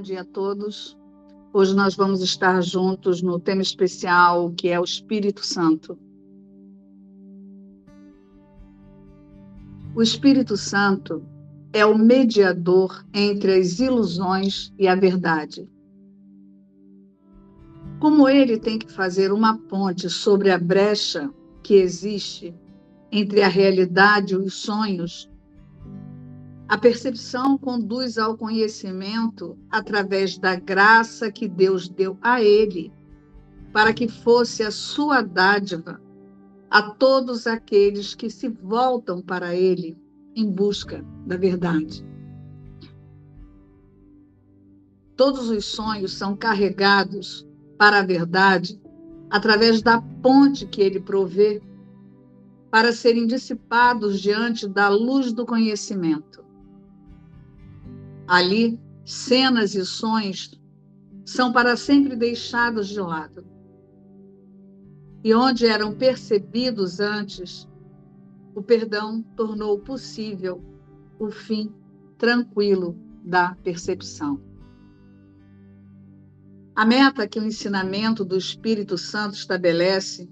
bom dia a todos. Hoje nós vamos estar juntos no tema especial que é o Espírito Santo. O Espírito Santo é o mediador entre as ilusões e a verdade. Como ele tem que fazer uma ponte sobre a brecha que existe entre a realidade e os sonhos, a percepção conduz ao conhecimento através da graça que Deus deu a ele, para que fosse a sua dádiva a todos aqueles que se voltam para ele em busca da verdade. Todos os sonhos são carregados para a verdade através da ponte que ele provê para serem dissipados diante da luz do conhecimento. Ali, cenas e sons são para sempre deixados de lado. E onde eram percebidos antes, o perdão tornou possível o fim tranquilo da percepção. A meta que o ensinamento do Espírito Santo estabelece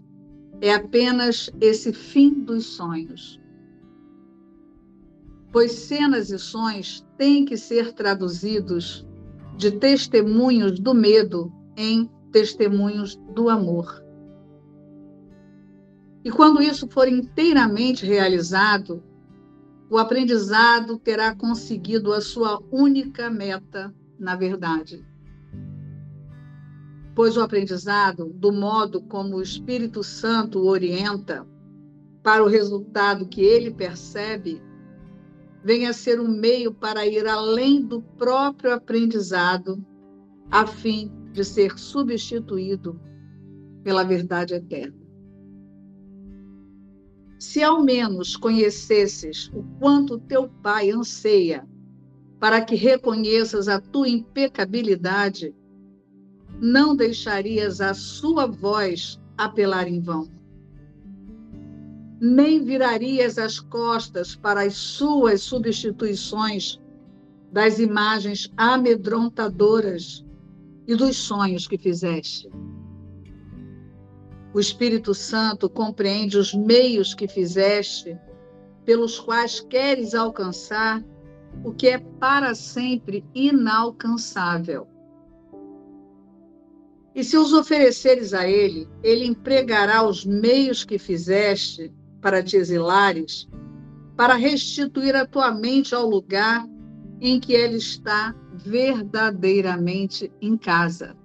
é apenas esse fim dos sonhos pois cenas e sons têm que ser traduzidos de testemunhos do medo em testemunhos do amor. E quando isso for inteiramente realizado, o aprendizado terá conseguido a sua única meta, na verdade. Pois o aprendizado, do modo como o Espírito Santo o orienta, para o resultado que ele percebe, venha ser um meio para ir além do próprio aprendizado, a fim de ser substituído pela verdade eterna. Se ao menos conhecesses o quanto teu Pai anseia para que reconheças a tua impecabilidade, não deixarias a sua voz apelar em vão nem virarias as costas para as suas substituições das imagens amedrontadoras e dos sonhos que fizeste. O Espírito Santo compreende os meios que fizeste, pelos quais queres alcançar o que é para sempre inalcançável. E se os ofereceres a Ele, Ele empregará os meios que fizeste para te exilares, para restituir a tua mente ao lugar em que ela está verdadeiramente em casa.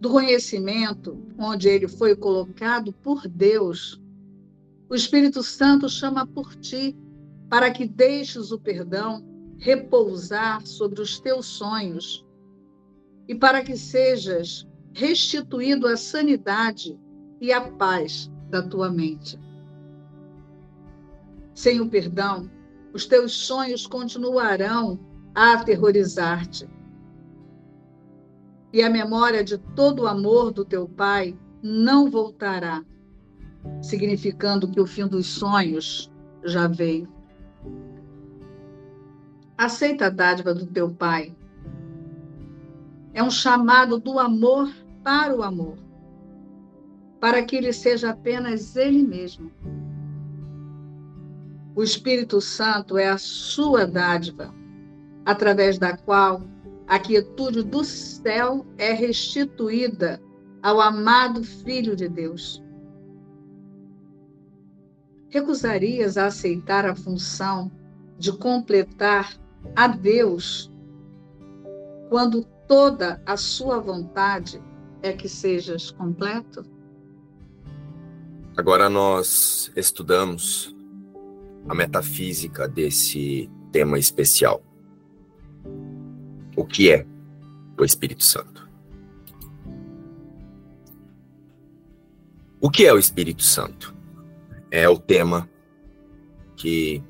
Do conhecimento onde ele foi colocado por Deus, o Espírito Santo chama por ti para que deixes o perdão repousar sobre os teus sonhos e para que sejas restituído à sanidade e a paz da tua mente. Sem o perdão, os teus sonhos continuarão a aterrorizar-te. E a memória de todo o amor do teu Pai não voltará, significando que o fim dos sonhos já veio. Aceita a dádiva do teu Pai. É um chamado do amor para o amor para que ele seja apenas ele mesmo. O Espírito Santo é a sua dádiva, através da qual a quietude do céu é restituída ao amado Filho de Deus. Recusarias a aceitar a função de completar a Deus quando toda a sua vontade é que sejas completo? Agora nós estudamos a metafísica desse tema especial. O que é o Espírito Santo? O que é o Espírito Santo? É o tema que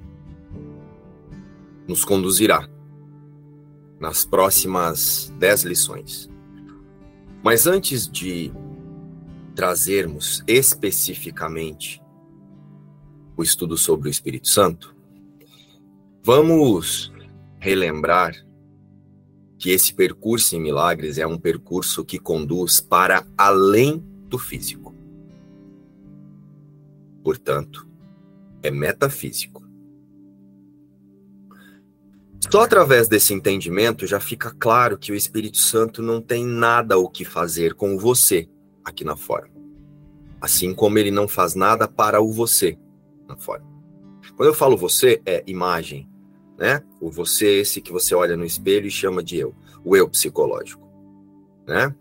nos conduzirá nas próximas dez lições. Mas antes de trazermos especificamente o estudo sobre o Espírito Santo, vamos relembrar que esse percurso em milagres é um percurso que conduz para além do físico. Portanto, é metafísico. Só através desse entendimento já fica claro que o Espírito Santo não tem nada o que fazer com você aqui na forma. Assim como ele não faz nada para o você na forma. Quando eu falo você, é imagem, né? O você, esse que você olha no espelho e chama de eu, o eu psicológico, né?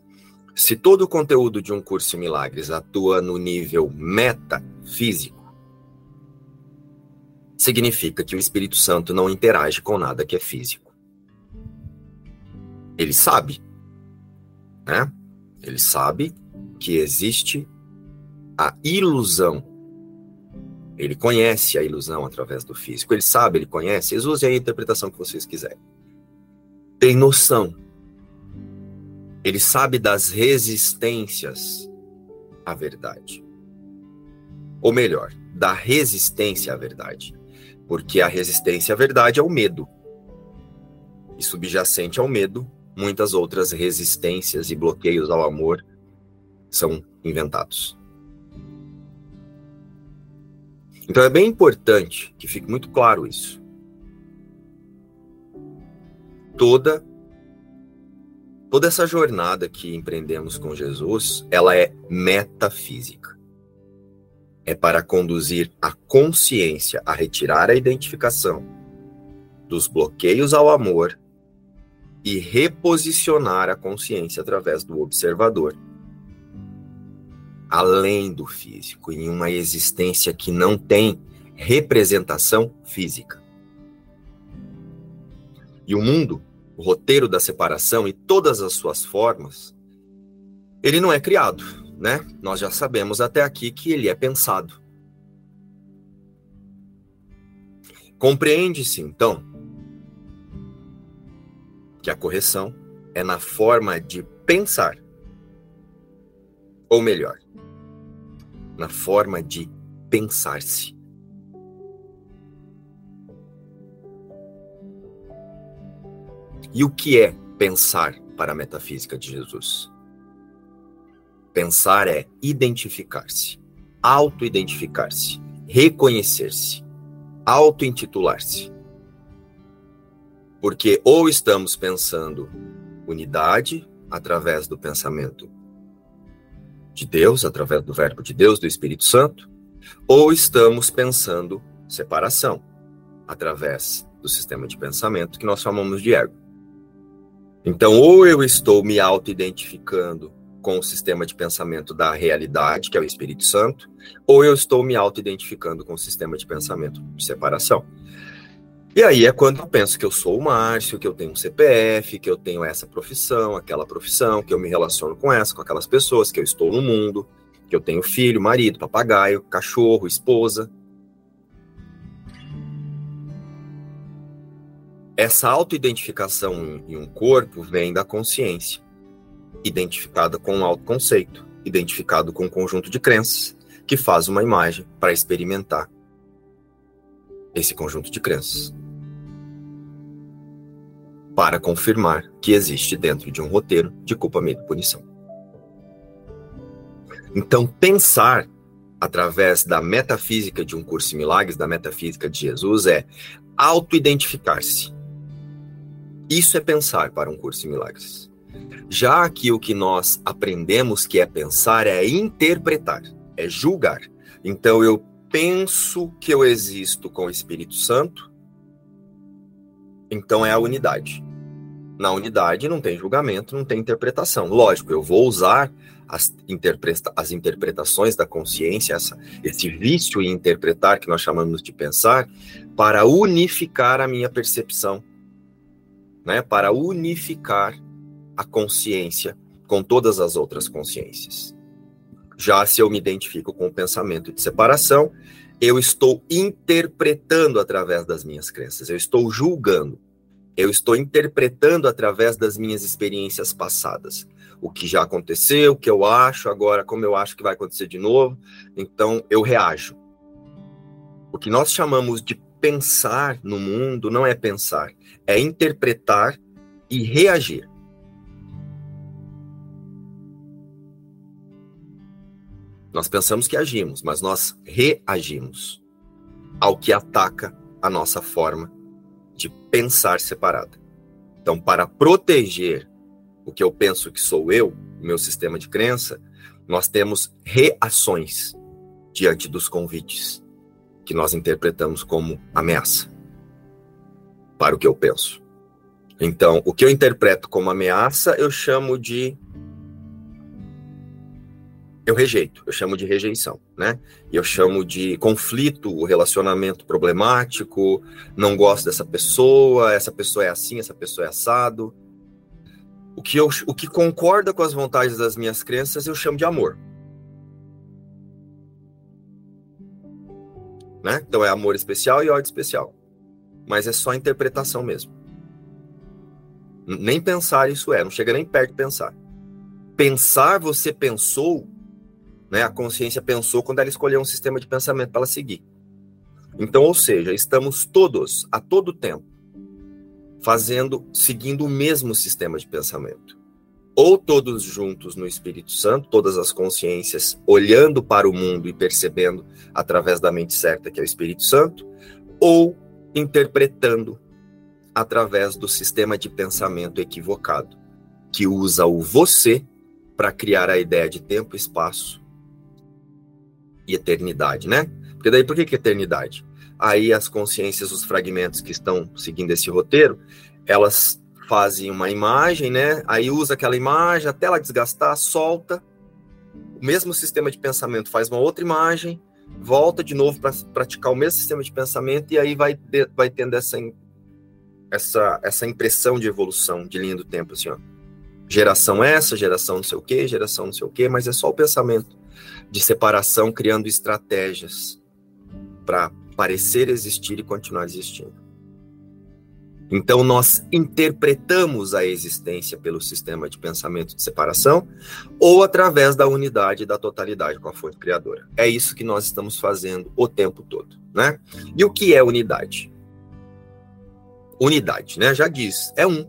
Se todo o conteúdo de um curso em milagres atua no nível metafísico, significa que o Espírito Santo não interage com nada que é físico. Ele sabe, né? Ele sabe que existe a ilusão. Ele conhece a ilusão através do físico. Ele sabe, ele conhece. Use a interpretação que vocês quiserem. Tem noção. Ele sabe das resistências à verdade. Ou melhor, da resistência à verdade. Porque a resistência à verdade é o medo. E subjacente ao medo, muitas outras resistências e bloqueios ao amor são inventados. Então é bem importante que fique muito claro isso. Toda toda essa jornada que empreendemos com Jesus, ela é metafísica é para conduzir a consciência a retirar a identificação dos bloqueios ao amor e reposicionar a consciência através do observador, além do físico, em uma existência que não tem representação física. E o mundo, o roteiro da separação e todas as suas formas, ele não é criado, né? Nós já sabemos até aqui que ele é pensado. Compreende-se, então, que a correção é na forma de pensar. Ou melhor, na forma de pensar-se. E o que é pensar para a metafísica de Jesus? Pensar é identificar-se, auto-identificar-se, reconhecer-se, auto-intitular-se. Porque ou estamos pensando unidade através do pensamento de Deus, através do Verbo de Deus, do Espírito Santo, ou estamos pensando separação através do sistema de pensamento que nós chamamos de ego. Então, ou eu estou me auto-identificando com o sistema de pensamento da realidade, que é o Espírito Santo, ou eu estou me auto-identificando com o sistema de pensamento de separação. E aí é quando eu penso que eu sou o Márcio, que eu tenho um CPF, que eu tenho essa profissão, aquela profissão, que eu me relaciono com essa, com aquelas pessoas, que eu estou no mundo, que eu tenho filho, marido, papagaio, cachorro, esposa. Essa autoidentificação em um corpo vem da consciência identificada com um autoconceito, identificado com um conjunto de crenças, que faz uma imagem para experimentar esse conjunto de crenças. Para confirmar que existe dentro de um roteiro de culpa, medo e punição. Então, pensar através da metafísica de um curso de milagres, da metafísica de Jesus, é auto-identificar-se. Isso é pensar para um curso de milagres. Já que o que nós aprendemos que é pensar é interpretar, é julgar. Então eu penso que eu existo com o Espírito Santo, então é a unidade. Na unidade não tem julgamento, não tem interpretação. Lógico, eu vou usar as, interpreta as interpretações da consciência, essa, esse vício em interpretar que nós chamamos de pensar, para unificar a minha percepção, né? para unificar a consciência com todas as outras consciências. Já se eu me identifico com o pensamento de separação, eu estou interpretando através das minhas crenças, eu estou julgando, eu estou interpretando através das minhas experiências passadas. O que já aconteceu, o que eu acho, agora como eu acho que vai acontecer de novo, então eu reajo. O que nós chamamos de pensar no mundo não é pensar, é interpretar e reagir. Nós pensamos que agimos, mas nós reagimos ao que ataca a nossa forma de pensar separada. Então, para proteger o que eu penso que sou eu, meu sistema de crença, nós temos reações diante dos convites que nós interpretamos como ameaça para o que eu penso. Então, o que eu interpreto como ameaça, eu chamo de eu rejeito, eu chamo de rejeição, né? Eu chamo de conflito, relacionamento problemático, não gosto dessa pessoa, essa pessoa é assim, essa pessoa é assado. O que, eu, o que concorda com as vontades das minhas crenças, eu chamo de amor. Né? Então é amor especial e ódio especial. Mas é só interpretação mesmo. Nem pensar isso é, não chega nem perto de pensar. Pensar, você pensou, né? A consciência pensou quando ela escolheu um sistema de pensamento para ela seguir. Então, ou seja, estamos todos, a todo tempo, fazendo, seguindo o mesmo sistema de pensamento. Ou todos juntos no Espírito Santo, todas as consciências olhando para o mundo e percebendo através da mente certa que é o Espírito Santo, ou interpretando através do sistema de pensamento equivocado, que usa o você para criar a ideia de tempo, espaço e eternidade, né? Porque daí por que, que eternidade? Aí as consciências, os fragmentos que estão seguindo esse roteiro, elas fazem uma imagem, né? Aí usa aquela imagem até ela desgastar, solta. O mesmo sistema de pensamento faz uma outra imagem, volta de novo para praticar o mesmo sistema de pensamento e aí vai, vai tendo essa, essa, essa impressão de evolução, de linha do tempo, assim, ó. Geração essa, geração não sei o quê, geração não sei o quê, mas é só o pensamento de separação criando estratégias para parecer existir e continuar existindo. Então, nós interpretamos a existência pelo sistema de pensamento de separação ou através da unidade da totalidade com a fonte criadora. É isso que nós estamos fazendo o tempo todo, né? E o que é unidade? Unidade, né? Já diz, é um.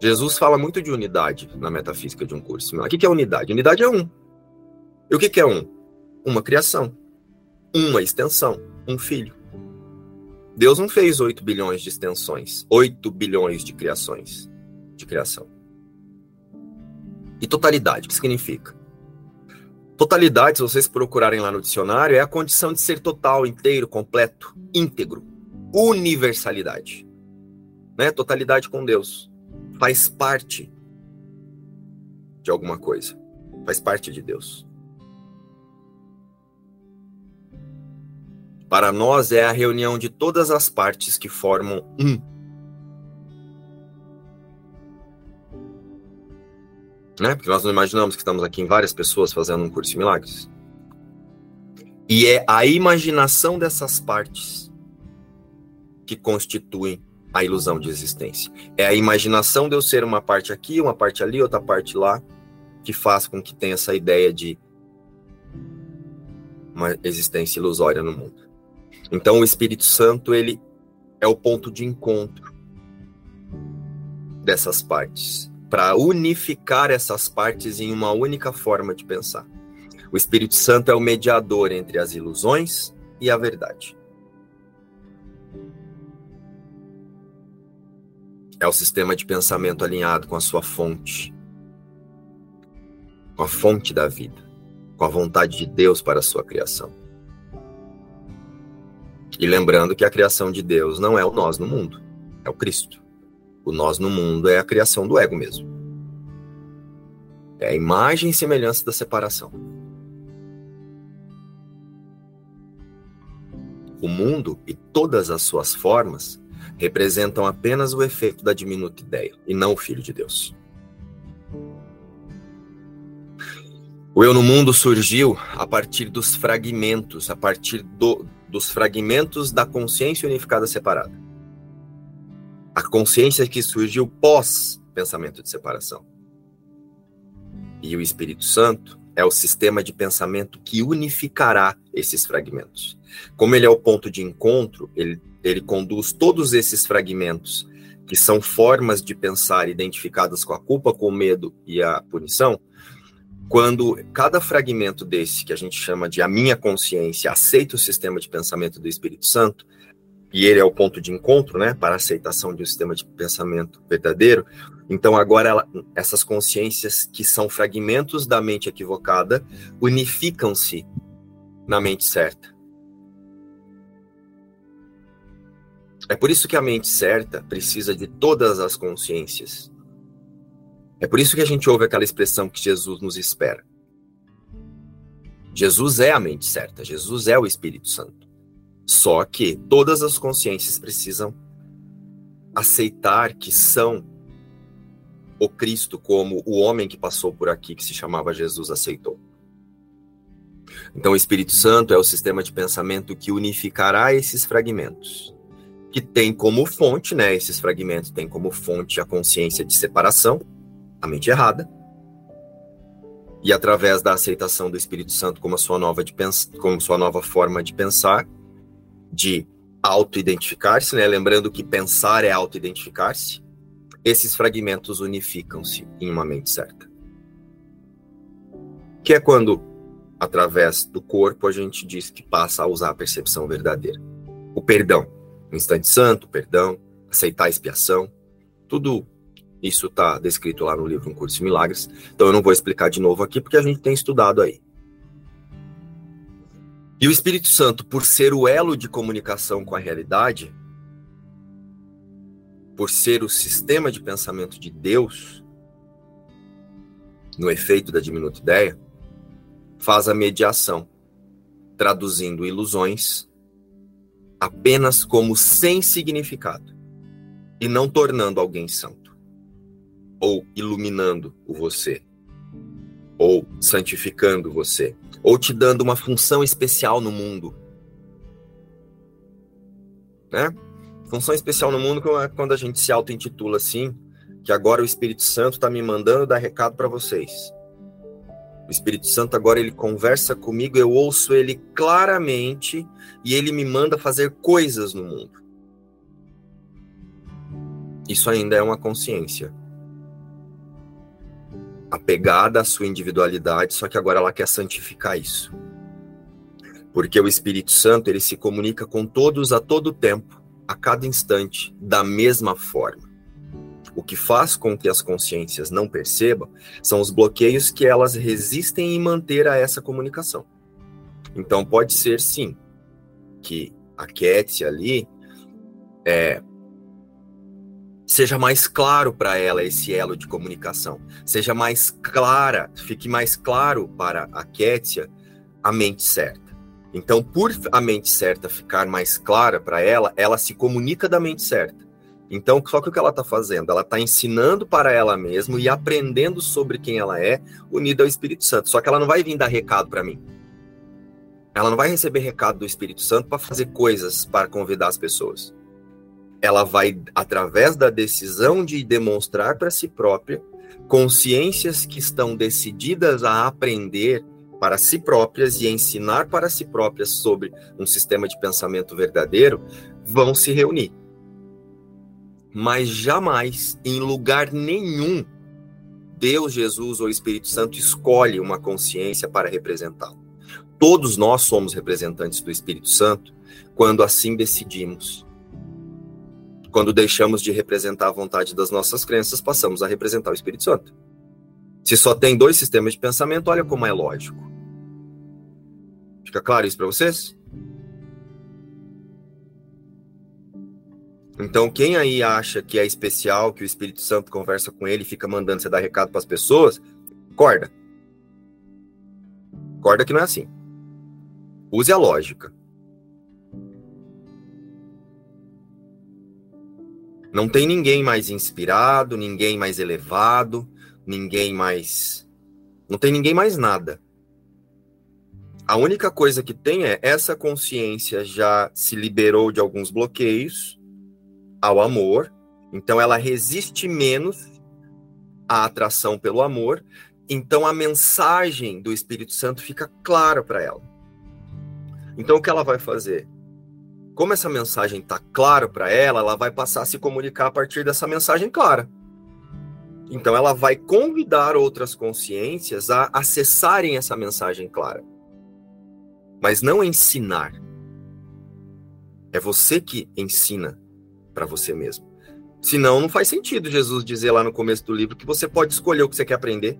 Jesus fala muito de unidade na metafísica de um curso. O que é unidade? Unidade é um. E o que é um? Uma criação, uma extensão, um filho. Deus não fez 8 bilhões de extensões, 8 bilhões de criações, de criação. E totalidade, o que significa? Totalidade, se vocês procurarem lá no dicionário, é a condição de ser total, inteiro, completo, íntegro. Universalidade. Né? Totalidade com Deus. Faz parte de alguma coisa. Faz parte de Deus. Para nós é a reunião de todas as partes que formam um. Né? Porque nós não imaginamos que estamos aqui em várias pessoas fazendo um curso de milagres. E é a imaginação dessas partes que constituem a ilusão de existência. É a imaginação de eu ser uma parte aqui, uma parte ali, outra parte lá, que faz com que tenha essa ideia de uma existência ilusória no mundo. Então o Espírito Santo, ele é o ponto de encontro dessas partes, para unificar essas partes em uma única forma de pensar. O Espírito Santo é o mediador entre as ilusões e a verdade. É o sistema de pensamento alinhado com a sua fonte, com a fonte da vida, com a vontade de Deus para a sua criação. E lembrando que a criação de Deus não é o nós no mundo, é o Cristo. O nós no mundo é a criação do ego mesmo. É a imagem e semelhança da separação. O mundo e todas as suas formas representam apenas o efeito da diminuta ideia e não o Filho de Deus. O eu no mundo surgiu a partir dos fragmentos, a partir do, dos fragmentos da consciência unificada separada. A consciência que surgiu pós pensamento de separação. E o Espírito Santo é o sistema de pensamento que unificará esses fragmentos. Como ele é o ponto de encontro, ele, ele conduz todos esses fragmentos que são formas de pensar identificadas com a culpa, com o medo e a punição, quando cada fragmento desse, que a gente chama de a minha consciência, aceita o sistema de pensamento do Espírito Santo, e ele é o ponto de encontro, né, para a aceitação de um sistema de pensamento verdadeiro. Então agora ela, essas consciências que são fragmentos da mente equivocada unificam-se na mente certa. É por isso que a mente certa precisa de todas as consciências. É por isso que a gente ouve aquela expressão que Jesus nos espera. Jesus é a mente certa, Jesus é o Espírito Santo. Só que todas as consciências precisam aceitar que são o Cristo como o homem que passou por aqui, que se chamava Jesus, aceitou. Então, o Espírito Santo é o sistema de pensamento que unificará esses fragmentos, que tem como fonte, né? Esses fragmentos têm como fonte a consciência de separação, a mente errada, e através da aceitação do Espírito Santo como sua nova, de como sua nova forma de pensar, de auto-identificar-se, né? lembrando que pensar é auto-identificar-se, esses fragmentos unificam-se em uma mente certa. Que é quando, através do corpo, a gente diz que passa a usar a percepção verdadeira. O perdão, instante santo, perdão, aceitar a expiação, tudo isso está descrito lá no livro Um Curso de Milagres. Então eu não vou explicar de novo aqui, porque a gente tem estudado aí. E o Espírito Santo, por ser o elo de comunicação com a realidade, por ser o sistema de pensamento de Deus, no efeito da diminuta ideia, faz a mediação, traduzindo ilusões apenas como sem significado e não tornando alguém santo, ou iluminando o você, ou santificando você, ou te dando uma função especial no mundo. Né? Função especial no mundo é quando a gente se auto-intitula assim, que agora o Espírito Santo está me mandando dar recado para vocês. O Espírito Santo agora ele conversa comigo, eu ouço ele claramente e ele me manda fazer coisas no mundo. Isso ainda é uma consciência apegada à sua individualidade, só que agora ela quer santificar isso. Porque o Espírito Santo, ele se comunica com todos a todo tempo, a cada instante, da mesma forma. O que faz com que as consciências não percebam são os bloqueios que elas resistem em manter a essa comunicação. Então pode ser sim que a Cat ali é, seja mais claro para ela esse elo de comunicação, seja mais clara, fique mais claro para a Kétia a mente certa. Então, por a mente certa ficar mais clara para ela, ela se comunica da mente certa. Então, só que o que ela está fazendo? Ela está ensinando para ela mesma e aprendendo sobre quem ela é, unida ao Espírito Santo. Só que ela não vai vir dar recado para mim. Ela não vai receber recado do Espírito Santo para fazer coisas para convidar as pessoas ela vai, através da decisão de demonstrar para si própria, consciências que estão decididas a aprender para si próprias e ensinar para si próprias sobre um sistema de pensamento verdadeiro, vão se reunir. Mas jamais, em lugar nenhum, Deus, Jesus ou Espírito Santo escolhe uma consciência para representá-lo. Todos nós somos representantes do Espírito Santo quando assim decidimos quando deixamos de representar a vontade das nossas crenças, passamos a representar o Espírito Santo. Se só tem dois sistemas de pensamento, olha como é lógico. Fica claro isso para vocês? Então, quem aí acha que é especial, que o Espírito Santo conversa com ele, fica mandando você dar recado para as pessoas, corda. Corda que não é assim. Use a lógica. Não tem ninguém mais inspirado, ninguém mais elevado, ninguém mais. Não tem ninguém mais nada. A única coisa que tem é essa consciência já se liberou de alguns bloqueios ao amor, então ela resiste menos à atração pelo amor, então a mensagem do Espírito Santo fica clara para ela. Então o que ela vai fazer? como essa mensagem está clara para ela, ela vai passar a se comunicar a partir dessa mensagem clara. Então, ela vai convidar outras consciências a acessarem essa mensagem clara. Mas não ensinar. É você que ensina para você mesmo. Senão, não faz sentido Jesus dizer lá no começo do livro que você pode escolher o que você quer aprender.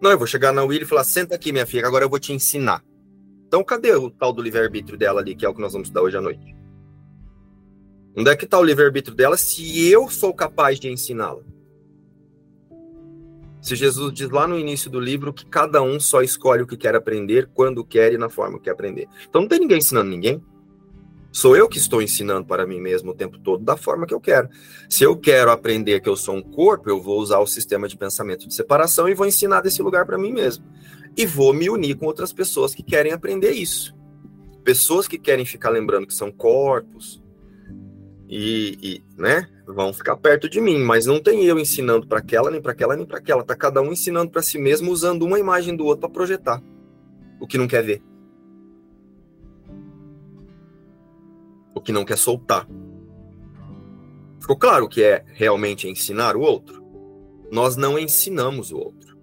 Não, eu vou chegar na Willy e falar: senta aqui, minha filha, agora eu vou te ensinar. Então, cadê o tal do livre-arbítrio dela ali, que é o que nós vamos estudar hoje à noite? Onde é que está o livre-arbítrio dela se eu sou capaz de ensiná-la? Se Jesus diz lá no início do livro que cada um só escolhe o que quer aprender, quando quer e na forma que quer aprender. Então não tem ninguém ensinando ninguém. Sou eu que estou ensinando para mim mesmo o tempo todo da forma que eu quero. Se eu quero aprender que eu sou um corpo, eu vou usar o sistema de pensamento de separação e vou ensinar desse lugar para mim mesmo. E vou me unir com outras pessoas que querem aprender isso. Pessoas que querem ficar lembrando que são corpos, e, e, né, vão ficar perto de mim, mas não tem eu ensinando para aquela, nem para aquela, nem para aquela. Tá cada um ensinando para si mesmo usando uma imagem do outro para projetar o que não quer ver. Que não quer soltar. Ficou claro que é realmente ensinar o outro? Nós não ensinamos o outro.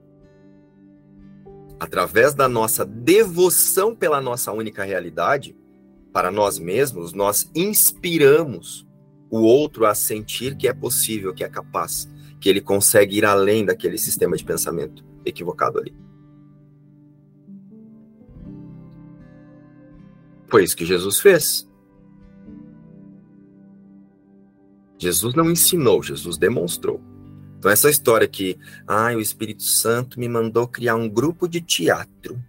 Através da nossa devoção pela nossa única realidade, para nós mesmos, nós inspiramos o outro a sentir que é possível, que é capaz, que ele consegue ir além daquele sistema de pensamento equivocado ali. Foi isso que Jesus fez. Jesus não ensinou, Jesus demonstrou. Então, essa história que, ah, o Espírito Santo me mandou criar um grupo de teatro.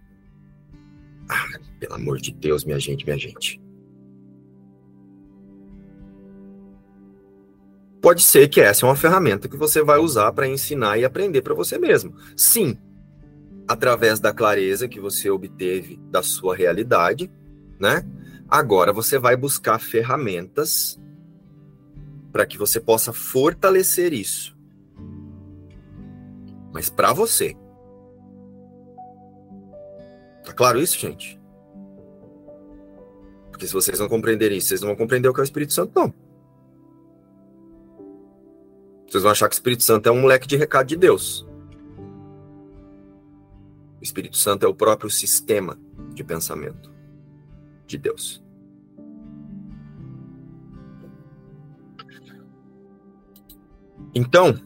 Ah, pelo amor de Deus, minha gente, minha gente. Pode ser que essa é uma ferramenta que você vai usar para ensinar e aprender para você mesmo. Sim, através da clareza que você obteve da sua realidade, né? Agora você vai buscar ferramentas para que você possa fortalecer isso. Mas para você. Tá claro isso, gente? Porque se vocês não compreenderem isso, vocês não vão compreender o que é o Espírito Santo, não. Vocês vão achar que o Espírito Santo é um moleque de recado de Deus. O Espírito Santo é o próprio sistema de pensamento de Deus. Então,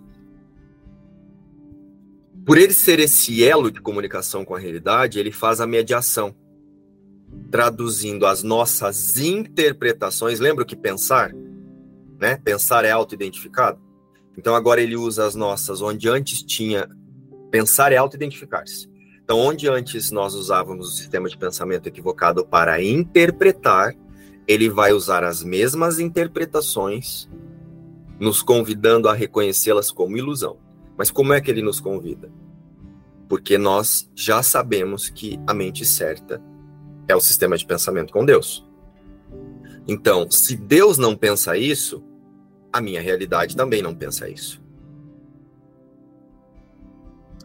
por ele ser esse elo de comunicação com a realidade, ele faz a mediação, traduzindo as nossas interpretações. Lembra que pensar, né? Pensar é auto-identificado. Então agora ele usa as nossas, onde antes tinha pensar é auto-identificar-se. Então, onde antes nós usávamos o sistema de pensamento equivocado para interpretar, ele vai usar as mesmas interpretações, nos convidando a reconhecê-las como ilusão. Mas como é que ele nos convida? Porque nós já sabemos que a mente certa é o sistema de pensamento com Deus. Então, se Deus não pensa isso, a minha realidade também não pensa isso.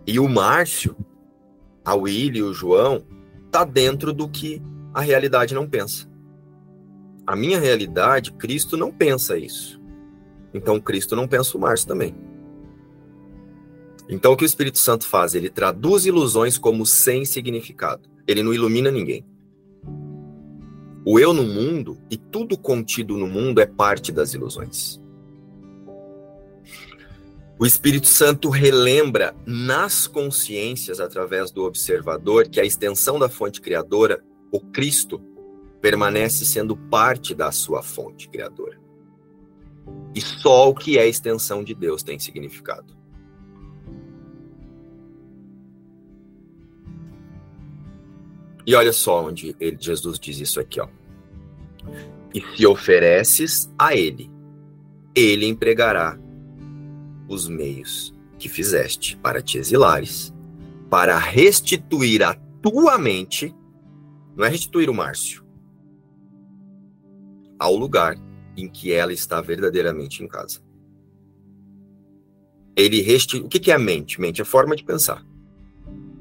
E o Márcio, a Willy e o João, tá dentro do que a realidade não pensa. A minha realidade, Cristo não pensa isso. Então Cristo não pensa o Márcio também. Então o que o Espírito Santo faz? Ele traduz ilusões como sem significado. Ele não ilumina ninguém. O eu no mundo e tudo contido no mundo é parte das ilusões. O Espírito Santo relembra nas consciências, através do observador, que a extensão da fonte criadora, o Cristo, permanece sendo parte da sua fonte criadora. E só o que é extensão de Deus tem significado. E olha só onde ele, Jesus diz isso aqui, ó. E se ofereces a ele, ele empregará os meios que fizeste para te exilares, para restituir a tua mente, não é restituir o Márcio, ao lugar em que ela está verdadeiramente em casa. Ele restitui. O que é a mente? Mente é forma de pensar.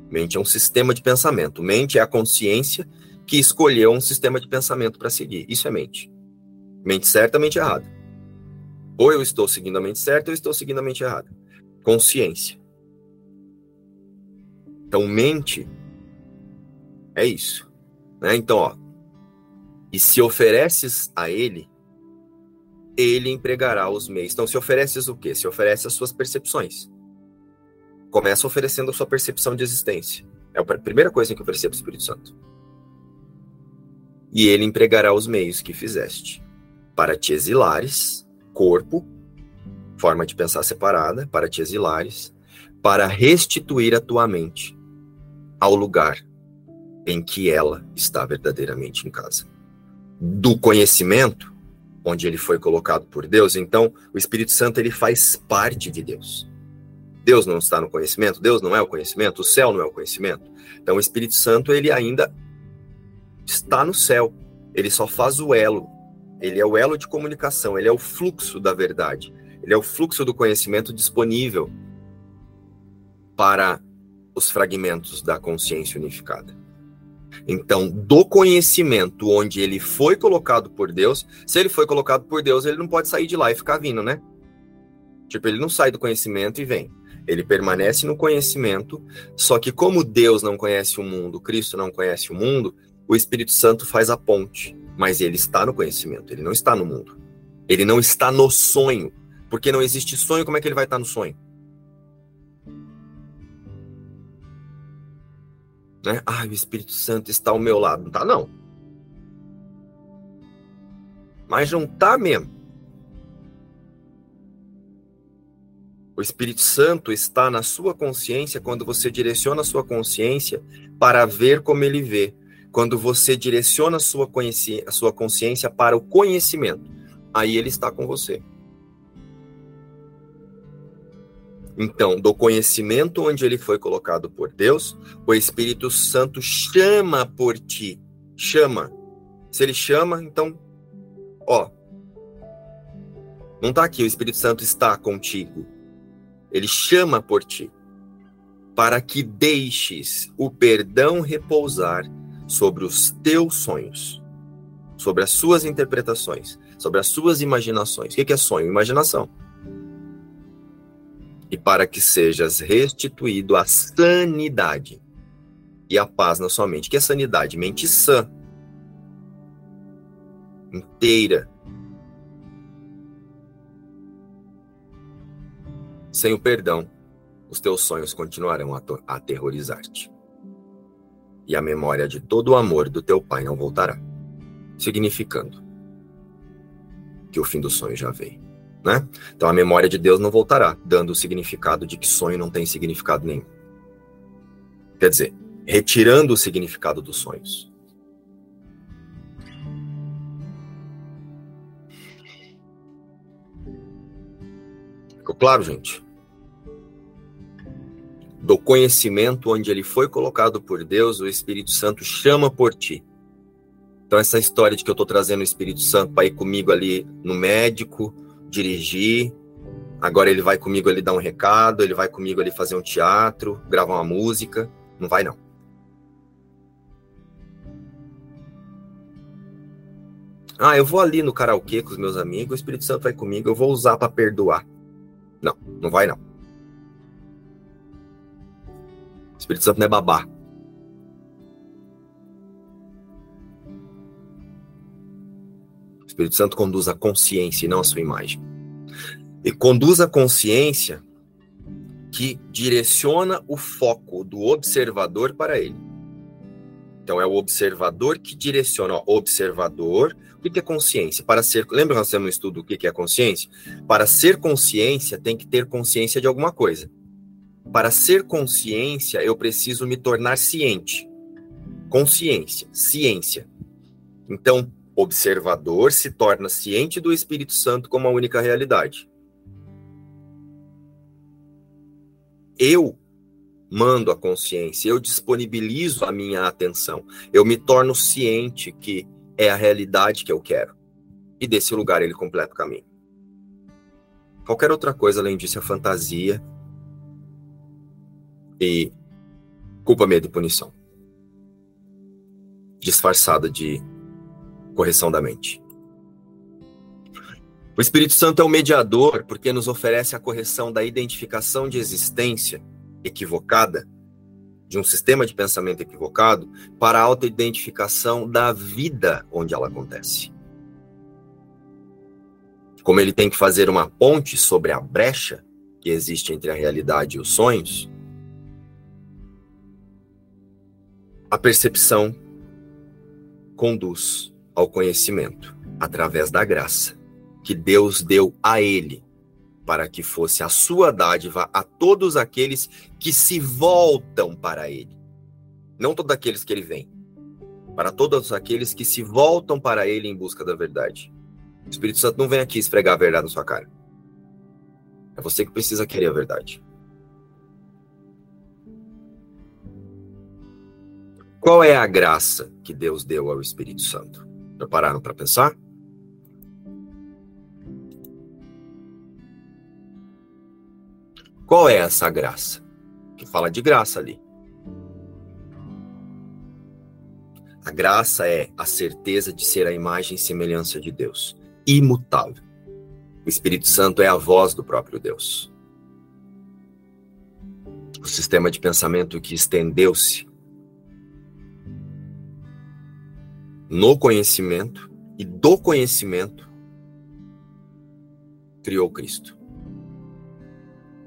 Mente é um sistema de pensamento. Mente é a consciência que escolheu um sistema de pensamento para seguir. Isso é mente. Mente certa, mente errada. Ou eu estou seguindo a mente certa, ou eu estou seguindo a mente errada. Consciência. Então, mente é isso. Né? Então, ó. E se ofereces a ele, ele empregará os meios. Então, se ofereces o quê? Se oferece as suas percepções. Começa oferecendo a sua percepção de existência. É a primeira coisa que eu percebo do Espírito Santo. E ele empregará os meios que fizeste para te exilares, corpo, forma de pensar separada, para te exilares, para restituir a tua mente ao lugar em que ela está verdadeiramente em casa. Do conhecimento, onde ele foi colocado por Deus, então o Espírito Santo ele faz parte de Deus. Deus não está no conhecimento, Deus não é o conhecimento, o céu não é o conhecimento. Então o Espírito Santo ele ainda está no céu. Ele só faz o elo. Ele é o elo de comunicação, ele é o fluxo da verdade. Ele é o fluxo do conhecimento disponível para os fragmentos da consciência unificada. Então, do conhecimento onde ele foi colocado por Deus, se ele foi colocado por Deus, ele não pode sair de lá e ficar vindo, né? Tipo, ele não sai do conhecimento e vem. Ele permanece no conhecimento, só que como Deus não conhece o mundo, Cristo não conhece o mundo, o Espírito Santo faz a ponte, mas ele está no conhecimento, ele não está no mundo. Ele não está no sonho, porque não existe sonho, como é que ele vai estar no sonho? Né? Ah, o Espírito Santo está ao meu lado. Não tá, não. Mas não tá mesmo. O Espírito Santo está na sua consciência quando você direciona a sua consciência para ver como ele vê. Quando você direciona a sua, a sua consciência para o conhecimento, aí ele está com você. Então, do conhecimento onde ele foi colocado por Deus, o Espírito Santo chama por ti. Chama. Se ele chama, então, ó. Não está aqui, o Espírito Santo está contigo. Ele chama por ti. Para que deixes o perdão repousar sobre os teus sonhos, sobre as suas interpretações, sobre as suas imaginações. O que é sonho? Imaginação e para que sejas restituído à sanidade e à paz na sua mente. Que é sanidade? Mente sã, inteira. Sem o perdão, os teus sonhos continuarão a aterrorizar-te. E a memória de todo o amor do teu pai não voltará, significando que o fim do sonho já veio. Né? Então a memória de Deus não voltará, dando o significado de que sonho não tem significado nenhum. Quer dizer, retirando o significado dos sonhos. Ficou claro, gente? Do conhecimento onde ele foi colocado por Deus, o Espírito Santo chama por ti. Então, essa história de que eu estou trazendo o Espírito Santo para ir comigo ali no médico, dirigir. Agora ele vai comigo ali dar um recado, ele vai comigo ali fazer um teatro, gravar uma música. Não vai, não. Ah, eu vou ali no karaokê com os meus amigos, o Espírito Santo vai comigo, eu vou usar para perdoar. Não, não vai não. O Espírito Santo não é babá. Espírito Santo conduz a consciência e não a sua imagem. E conduz a consciência que direciona o foco do observador para ele. Então é o observador que direciona, ó, observador, o que é consciência? Para ser, lembra nós temos um estudo o que é consciência? Para ser consciência tem que ter consciência de alguma coisa. Para ser consciência, eu preciso me tornar ciente. Consciência, ciência. Então, observador se torna ciente do Espírito Santo como a única realidade. Eu mando a consciência, eu disponibilizo a minha atenção, eu me torno ciente que é a realidade que eu quero. E desse lugar ele completa o caminho. Qualquer outra coisa além disso é fantasia e culpa, medo e punição. Disfarçada de correção da mente. O Espírito Santo é o mediador porque nos oferece a correção da identificação de existência equivocada, de um sistema de pensamento equivocado, para a autoidentificação da vida onde ela acontece. Como ele tem que fazer uma ponte sobre a brecha que existe entre a realidade e os sonhos, a percepção conduz ao conhecimento através da graça que Deus deu a ele, para que fosse a sua dádiva a todos aqueles que se voltam para ele. Não todos aqueles que ele vem, para todos aqueles que se voltam para ele em busca da verdade. O Espírito Santo não vem aqui esfregar a verdade na sua cara. É você que precisa querer a verdade. Qual é a graça que Deus deu ao Espírito Santo? Prepararam para pensar? Qual é essa graça? Que fala de graça ali. A graça é a certeza de ser a imagem e semelhança de Deus, imutável. O Espírito Santo é a voz do próprio Deus. O sistema de pensamento que estendeu-se no conhecimento e do conhecimento criou Cristo.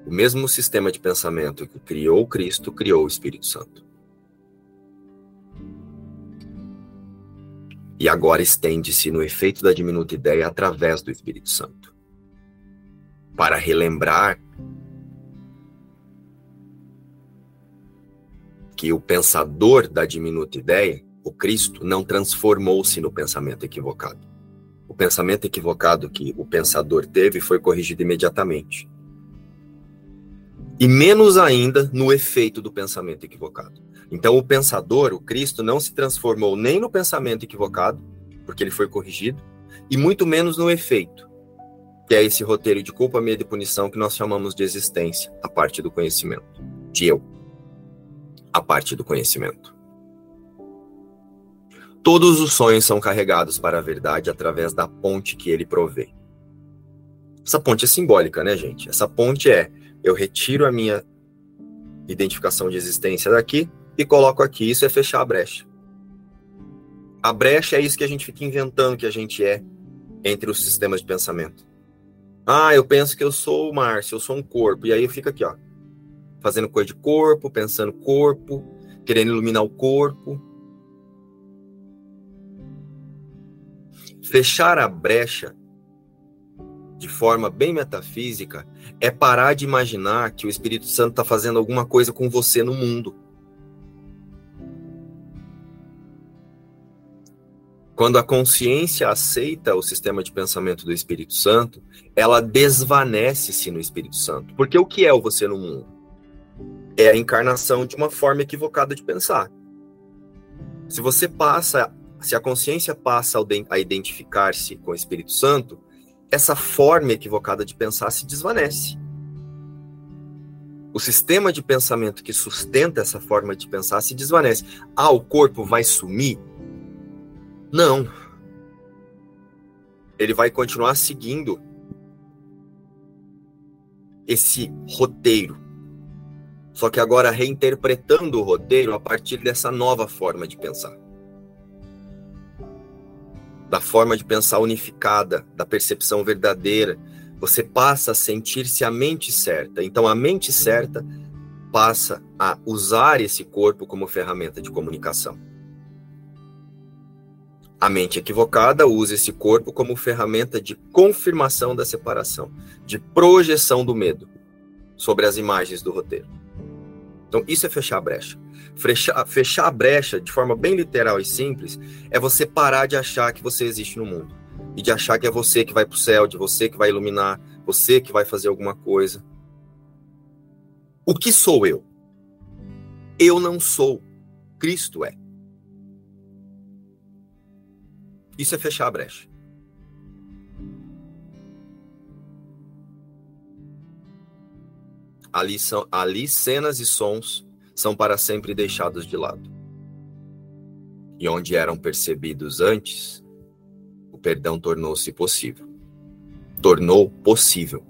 O mesmo sistema de pensamento que criou Cristo criou o Espírito Santo. E agora estende-se no efeito da diminuta ideia através do Espírito Santo. Para relembrar que o pensador da diminuta ideia, o Cristo, não transformou-se no pensamento equivocado. O pensamento equivocado que o pensador teve foi corrigido imediatamente e menos ainda no efeito do pensamento equivocado. Então, o pensador, o Cristo, não se transformou nem no pensamento equivocado, porque ele foi corrigido, e muito menos no efeito, que é esse roteiro de culpa, medo e punição que nós chamamos de existência, a parte do conhecimento, de eu, a parte do conhecimento. Todos os sonhos são carregados para a verdade através da ponte que ele provê. Essa ponte é simbólica, né, gente? Essa ponte é eu retiro a minha identificação de existência daqui e coloco aqui. Isso é fechar a brecha. A brecha é isso que a gente fica inventando que a gente é entre os sistemas de pensamento. Ah, eu penso que eu sou o Márcio, eu sou um corpo. E aí eu fico aqui, ó, fazendo coisa de corpo, pensando corpo, querendo iluminar o corpo. Fechar a brecha de forma bem metafísica, é parar de imaginar que o Espírito Santo está fazendo alguma coisa com você no mundo. Quando a consciência aceita o sistema de pensamento do Espírito Santo, ela desvanece-se no Espírito Santo. Porque o que é o você no mundo? É a encarnação de uma forma equivocada de pensar. Se você passa, se a consciência passa a identificar-se com o Espírito Santo, essa forma equivocada de pensar se desvanece. O sistema de pensamento que sustenta essa forma de pensar se desvanece. Ah, o corpo vai sumir? Não. Ele vai continuar seguindo esse roteiro. Só que agora reinterpretando o roteiro a partir dessa nova forma de pensar da forma de pensar unificada, da percepção verdadeira. Você passa a sentir-se a mente certa. Então, a mente certa passa a usar esse corpo como ferramenta de comunicação. A mente equivocada usa esse corpo como ferramenta de confirmação da separação, de projeção do medo sobre as imagens do roteiro. Então, isso é fechar a brecha. Fechar, fechar a brecha de forma bem literal e simples é você parar de achar que você existe no mundo e de achar que é você que vai para o céu, de você que vai iluminar, você que vai fazer alguma coisa. O que sou eu? Eu não sou. Cristo é. Isso é fechar a brecha. Ali, são, ali cenas e sons são para sempre deixados de lado. E onde eram percebidos antes, o perdão tornou-se possível. tornou possível.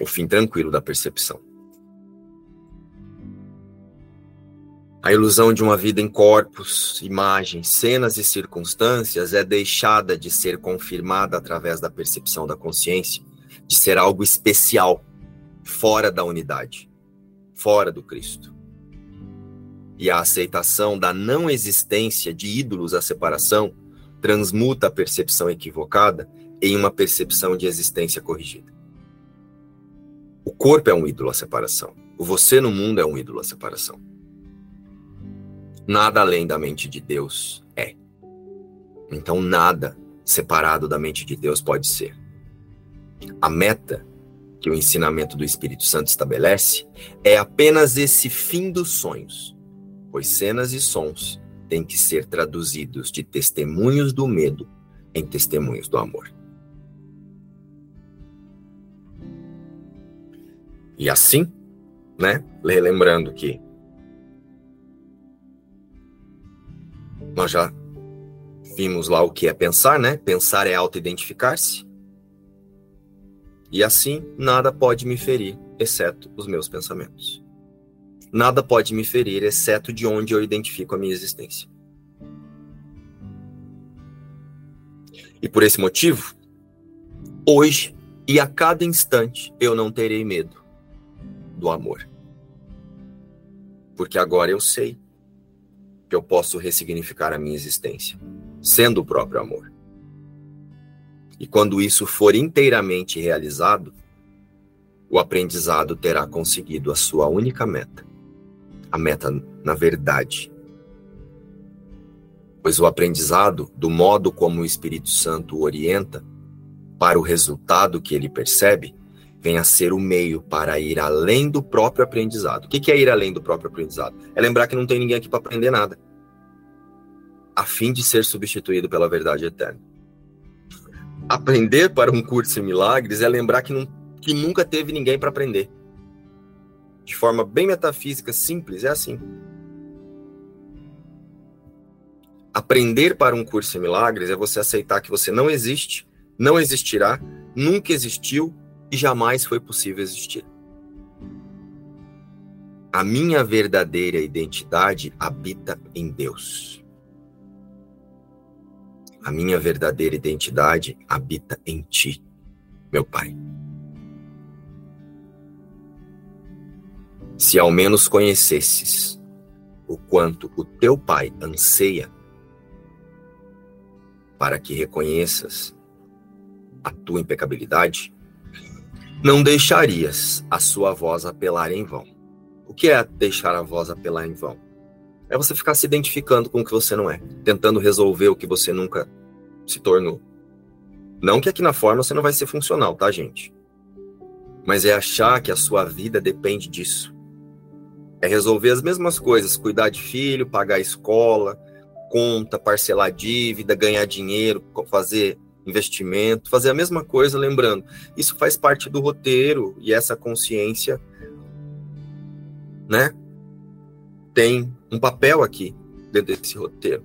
O fim tranquilo da percepção. A ilusão de uma vida em corpos, imagens, cenas e circunstâncias é deixada de ser confirmada através da percepção da consciência, de ser algo especial, fora da unidade, fora do Cristo. E a aceitação da não existência de ídolos à separação transmuta a percepção equivocada em uma percepção de existência corrigida. O corpo é um ídolo à separação. O você no mundo é um ídolo à separação. Nada além da mente de Deus é. Então, nada separado da mente de Deus pode ser. A meta que o ensinamento do Espírito Santo estabelece é apenas esse fim dos sonhos, pois cenas e sons têm que ser traduzidos de testemunhos do medo em testemunhos do amor. E assim, né, lembrando que Nós já vimos lá o que é pensar, né? Pensar é auto-identificar-se. E assim, nada pode me ferir, exceto os meus pensamentos. Nada pode me ferir, exceto de onde eu identifico a minha existência. E por esse motivo, hoje e a cada instante, eu não terei medo do amor. Porque agora eu sei que eu posso ressignificar a minha existência, sendo o próprio amor. E quando isso for inteiramente realizado, o aprendizado terá conseguido a sua única meta, a meta na verdade. Pois o aprendizado, do modo como o Espírito Santo orienta, para o resultado que ele percebe, vem a ser o meio para ir além do próprio aprendizado. O que é ir além do próprio aprendizado? É lembrar que não tem ninguém aqui para aprender nada, a fim de ser substituído pela verdade eterna. Aprender para um curso em milagres é lembrar que, não, que nunca teve ninguém para aprender. De forma bem metafísica, simples, é assim. Aprender para um curso em milagres é você aceitar que você não existe, não existirá, nunca existiu e jamais foi possível existir. A minha verdadeira identidade habita em Deus. A minha verdadeira identidade habita em ti, meu Pai. Se ao menos conhecesses o quanto o teu Pai anseia para que reconheças a tua impecabilidade, não deixarias a sua voz apelar em vão. O que é deixar a voz apelar em vão? É você ficar se identificando com o que você não é, tentando resolver o que você nunca se tornou. Não que aqui na forma você não vai ser funcional, tá, gente? Mas é achar que a sua vida depende disso. É resolver as mesmas coisas, cuidar de filho, pagar escola, conta, parcelar dívida, ganhar dinheiro, fazer investimento, fazer a mesma coisa, lembrando, isso faz parte do roteiro e essa consciência, né, tem um papel aqui dentro desse roteiro.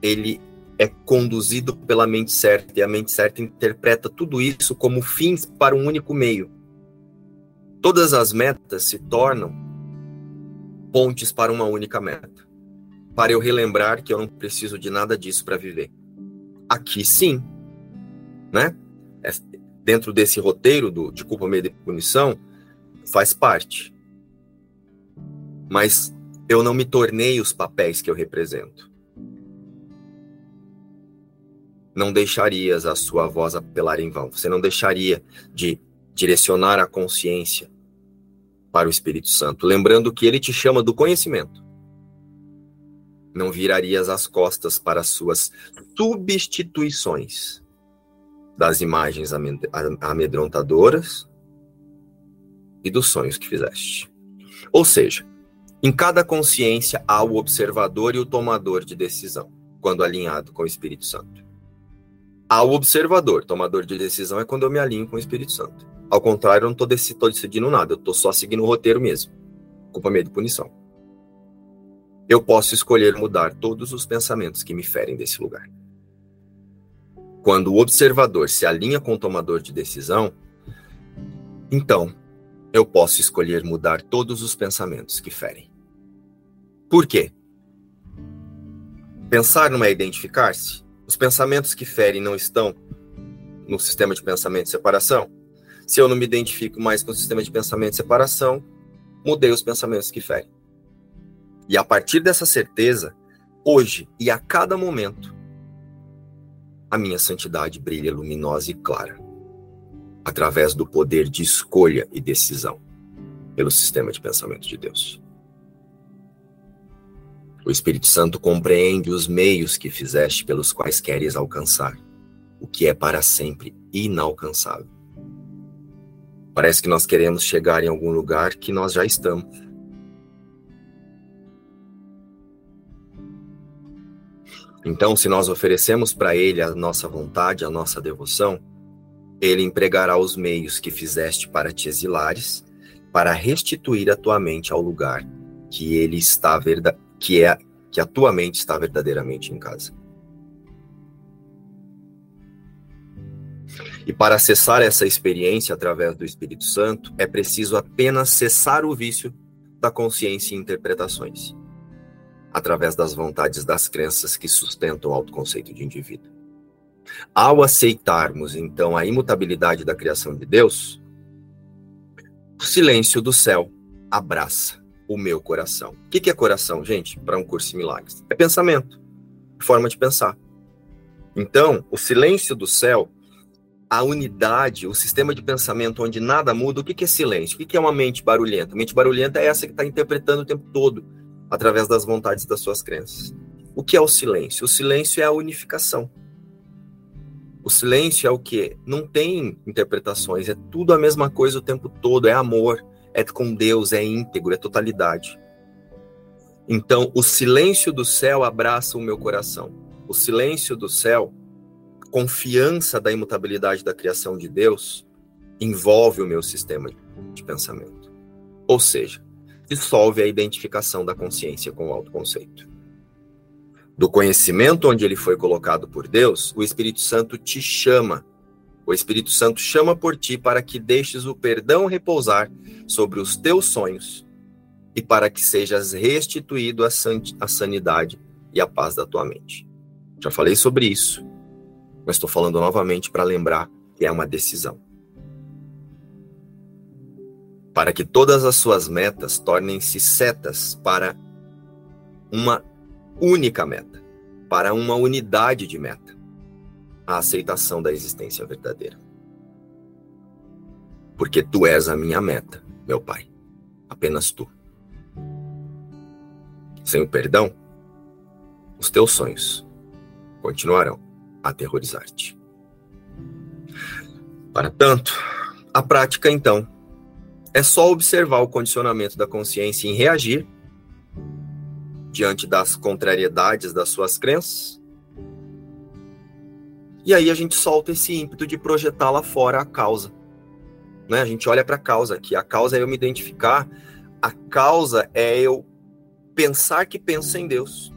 Ele é conduzido pela mente certa e a mente certa interpreta tudo isso como fins para um único meio. Todas as metas se tornam pontes para uma única meta. Para eu relembrar que eu não preciso de nada disso para viver. Aqui sim, né? É, dentro desse roteiro do, de culpa, medo e punição, faz parte. Mas eu não me tornei os papéis que eu represento. Não deixarias a sua voz apelar em vão. Você não deixaria de direcionar a consciência para o Espírito Santo, lembrando que ele te chama do conhecimento. Não virarias as costas para as suas substituições das imagens amedrontadoras e dos sonhos que fizeste. Ou seja, em cada consciência há o observador e o tomador de decisão, quando alinhado com o Espírito Santo. Há o observador, tomador de decisão é quando eu me alinho com o Espírito Santo. Ao contrário, eu não estou decidindo nada, eu estou só seguindo o roteiro mesmo. Culpa, medo e punição. Eu posso escolher mudar todos os pensamentos que me ferem desse lugar. quando o observador se alinha com o tomador de decisão, então eu posso escolher mudar todos os pensamentos que ferem. Por quê? Pensar não é identificar-se? Os pensamentos que ferem não estão no sistema de pensamento de separação? Se eu não me identifico mais com o sistema de pensamento de separação, mudei os pensamentos que ferem. E a partir dessa certeza, hoje e a cada momento, a minha santidade brilha luminosa e clara, através do poder de escolha e decisão, pelo sistema de pensamento de Deus. O Espírito Santo compreende os meios que fizeste pelos quais queres alcançar o que é para sempre inalcançável. Parece que nós queremos chegar em algum lugar que nós já estamos. Então, se nós oferecemos para Ele a nossa vontade, a nossa devoção, Ele empregará os meios que fizeste para te exilares, para restituir a tua mente ao lugar que Ele está verda que é que a tua mente está verdadeiramente em casa. E para acessar essa experiência através do Espírito Santo, é preciso apenas cessar o vício da consciência e interpretações através das vontades das crenças que sustentam o autoconceito de indivíduo. Ao aceitarmos, então, a imutabilidade da criação de Deus, o silêncio do céu abraça o meu coração. O que é coração, gente, para um curso de milagres? É pensamento, forma de pensar. Então, o silêncio do céu, a unidade, o sistema de pensamento onde nada muda, o que é silêncio? O que é uma mente barulhenta? Mente barulhenta é essa que está interpretando o tempo todo através das vontades das suas crenças. O que é o silêncio? O silêncio é a unificação. O silêncio é o que? Não tem interpretações, é tudo a mesma coisa o tempo todo, é amor, é com Deus, é íntegro, é totalidade. Então, o silêncio do céu abraça o meu coração. O silêncio do céu, confiança da imutabilidade da criação de Deus, envolve o meu sistema de pensamento. Ou seja, dissolve a identificação da consciência com o autoconceito. Do conhecimento onde ele foi colocado por Deus, o Espírito Santo te chama. O Espírito Santo chama por ti para que deixes o perdão repousar sobre os teus sonhos e para que sejas restituído à sanidade e à paz da tua mente. Já falei sobre isso, mas estou falando novamente para lembrar que é uma decisão para que todas as suas metas tornem-se setas para uma única meta, para uma unidade de meta, a aceitação da existência verdadeira. Porque tu és a minha meta, meu Pai, apenas tu. Sem o perdão, os teus sonhos continuarão a aterrorizar-te. Para tanto, a prática então é só observar o condicionamento da consciência em reagir diante das contrariedades das suas crenças. E aí a gente solta esse ímpeto de projetar lá fora a causa. Né? A gente olha para a causa aqui. A causa é eu me identificar. A causa é eu pensar que penso em Deus.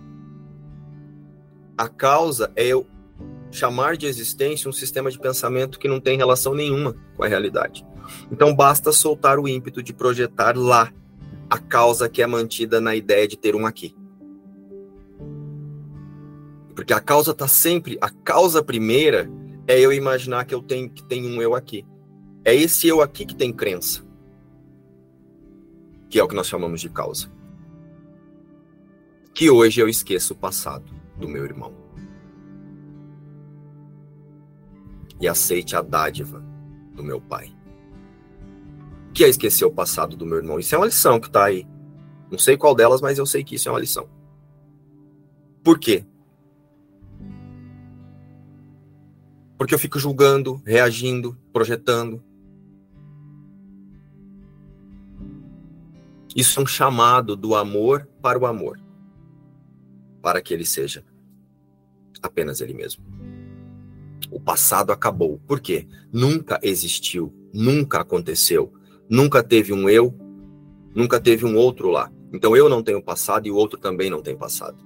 A causa é eu chamar de existência um sistema de pensamento que não tem relação nenhuma com a realidade. Então basta soltar o ímpeto de projetar lá a causa que é mantida na ideia de ter um aqui. Porque a causa está sempre, a causa primeira é eu imaginar que eu tenho que tem um eu aqui. É esse eu aqui que tem crença. Que é o que nós chamamos de causa. Que hoje eu esqueço o passado do meu irmão. E aceite a dádiva do meu pai que é esquecer o passado do meu irmão. Isso é uma lição que está aí. Não sei qual delas, mas eu sei que isso é uma lição. Por quê? Porque eu fico julgando, reagindo, projetando. Isso é um chamado do amor para o amor, para que ele seja apenas ele mesmo. O passado acabou. Por quê? Nunca existiu, nunca aconteceu, Nunca teve um eu, nunca teve um outro lá. Então eu não tenho passado e o outro também não tem passado.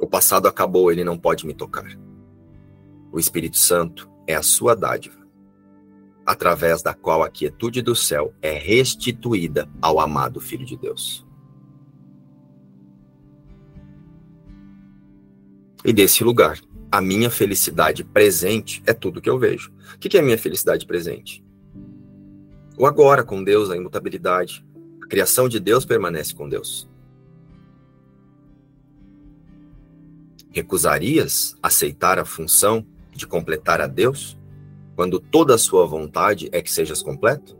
O passado acabou, ele não pode me tocar. O Espírito Santo é a sua dádiva, através da qual a quietude do céu é restituída ao amado Filho de Deus. E desse lugar, a minha felicidade presente é tudo que eu vejo. O que é a minha felicidade presente? O agora com Deus, a imutabilidade. A criação de Deus permanece com Deus. Recusarias aceitar a função de completar a Deus, quando toda a sua vontade é que sejas completo?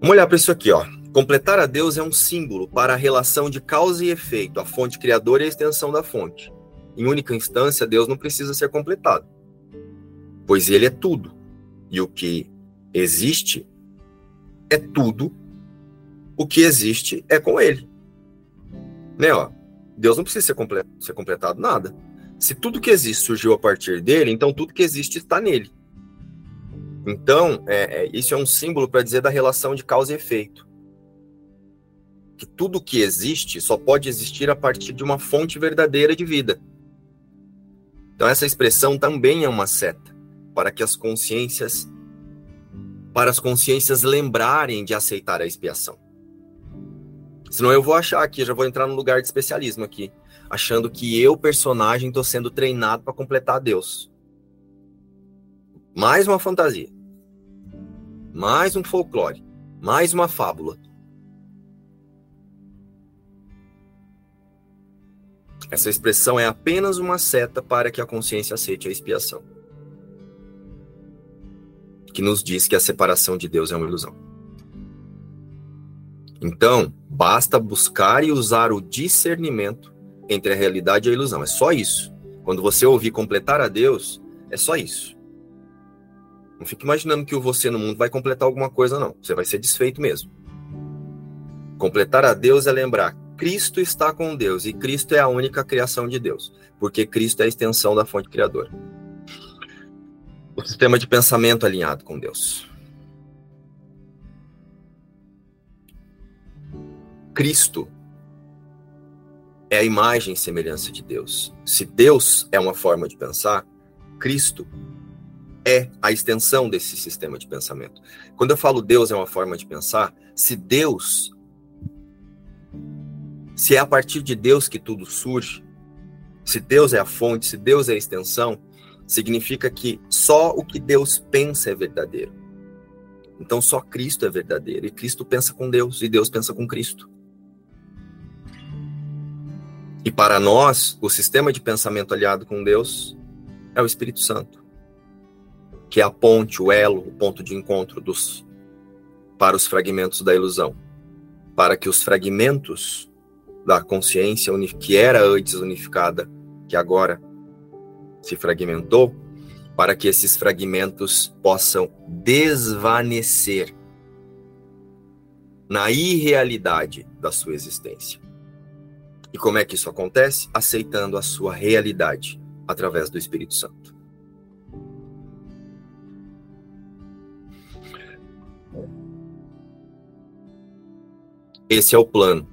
Vamos olhar para isso aqui, ó. Completar a Deus é um símbolo para a relação de causa e efeito, a fonte criadora e a extensão da fonte. Em única instância, Deus não precisa ser completado, pois ele é tudo. E o que existe é tudo. O que existe é com ele. Né, ó? Deus não precisa ser, comple ser completado nada. Se tudo que existe surgiu a partir dele, então tudo que existe está nele. Então, é, é, isso é um símbolo para dizer da relação de causa e efeito. Que tudo que existe só pode existir a partir de uma fonte verdadeira de vida. Então, essa expressão também é uma seta para que as consciências, para as consciências lembrarem de aceitar a expiação. Senão eu vou achar aqui, já vou entrar no lugar de especialismo aqui, achando que eu, personagem, estou sendo treinado para completar Deus. Mais uma fantasia. Mais um folclore. Mais uma fábula. Essa expressão é apenas uma seta para que a consciência aceite a expiação. Que nos diz que a separação de Deus é uma ilusão. Então, basta buscar e usar o discernimento entre a realidade e a ilusão. É só isso. Quando você ouvir completar a Deus, é só isso. Não fique imaginando que o você no mundo vai completar alguma coisa, não. Você vai ser desfeito mesmo. Completar a Deus é lembrar: Cristo está com Deus e Cristo é a única criação de Deus, porque Cristo é a extensão da fonte criadora. O sistema de pensamento alinhado com Deus. Cristo é a imagem e semelhança de Deus. Se Deus é uma forma de pensar, Cristo é a extensão desse sistema de pensamento. Quando eu falo Deus é uma forma de pensar, se Deus se é a partir de Deus que tudo surge, se Deus é a fonte, se Deus é a extensão, significa que só o que Deus pensa é verdadeiro. Então só Cristo é verdadeiro e Cristo pensa com Deus e Deus pensa com Cristo. E para nós, o sistema de pensamento aliado com Deus é o Espírito Santo, que é a ponte, o elo, o ponto de encontro dos para os fragmentos da ilusão, para que os fragmentos da consciência que era antes unificada, que agora se fragmentou, para que esses fragmentos possam desvanecer na irrealidade da sua existência. E como é que isso acontece? Aceitando a sua realidade através do Espírito Santo. Esse é o plano.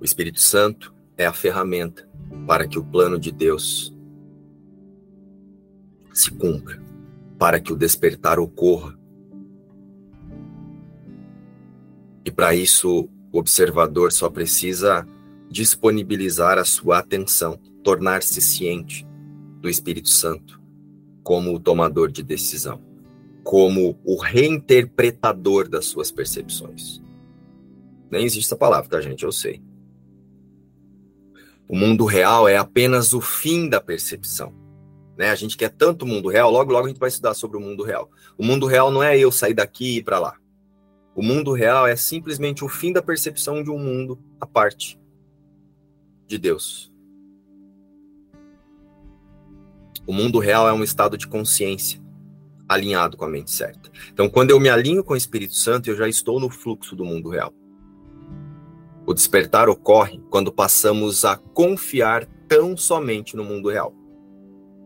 O Espírito Santo é a ferramenta para que o plano de Deus se cumpra, para que o despertar ocorra. E para isso, o observador só precisa disponibilizar a sua atenção, tornar-se ciente do Espírito Santo como o tomador de decisão, como o reinterpretador das suas percepções. Nem existe essa palavra, tá, gente? Eu sei. O mundo real é apenas o fim da percepção. Né? A gente quer tanto o mundo real, logo, logo a gente vai estudar sobre o mundo real. O mundo real não é eu sair daqui e ir para lá. O mundo real é simplesmente o fim da percepção de um mundo à parte de Deus. O mundo real é um estado de consciência alinhado com a mente certa. Então, quando eu me alinho com o Espírito Santo, eu já estou no fluxo do mundo real. O despertar ocorre quando passamos a confiar tão somente no mundo real.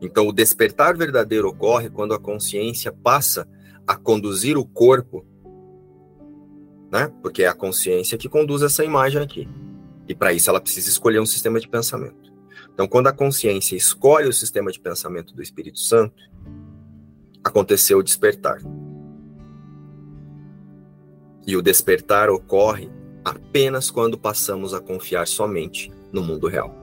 Então, o despertar verdadeiro ocorre quando a consciência passa a conduzir o corpo né? Porque é a consciência que conduz essa imagem aqui. E para isso ela precisa escolher um sistema de pensamento. Então, quando a consciência escolhe o sistema de pensamento do Espírito Santo, aconteceu o despertar. E o despertar ocorre apenas quando passamos a confiar somente no mundo real.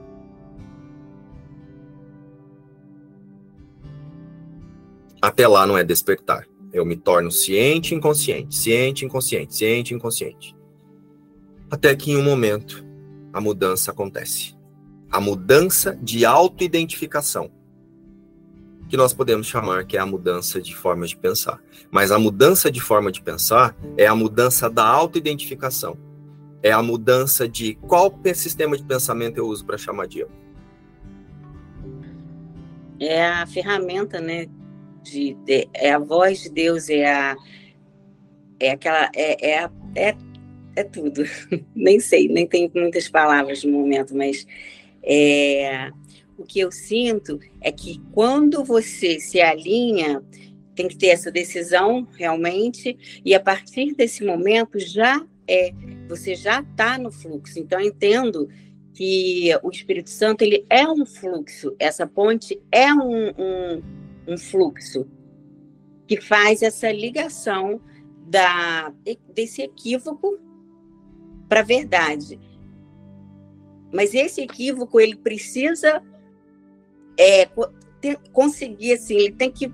Até lá não é despertar. Eu me torno ciente inconsciente, ciente inconsciente, ciente inconsciente. Até que em um momento a mudança acontece. A mudança de autoidentificação que nós podemos chamar que é a mudança de forma de pensar. Mas a mudança de forma de pensar é a mudança da autoidentificação. É a mudança de qual sistema de pensamento eu uso para chamar de eu. É a ferramenta, né? De, de, é a voz de Deus, é a é aquela é, é, é, é tudo. nem sei, nem tenho muitas palavras no momento, mas é, o que eu sinto é que quando você se alinha, tem que ter essa decisão realmente, e a partir desse momento já é, você já está no fluxo. Então, eu entendo que o Espírito Santo ele é um fluxo, essa ponte é um, um, um fluxo que faz essa ligação da, desse equívoco para a verdade. Mas esse equívoco ele precisa é, ter, conseguir, assim, ele tem que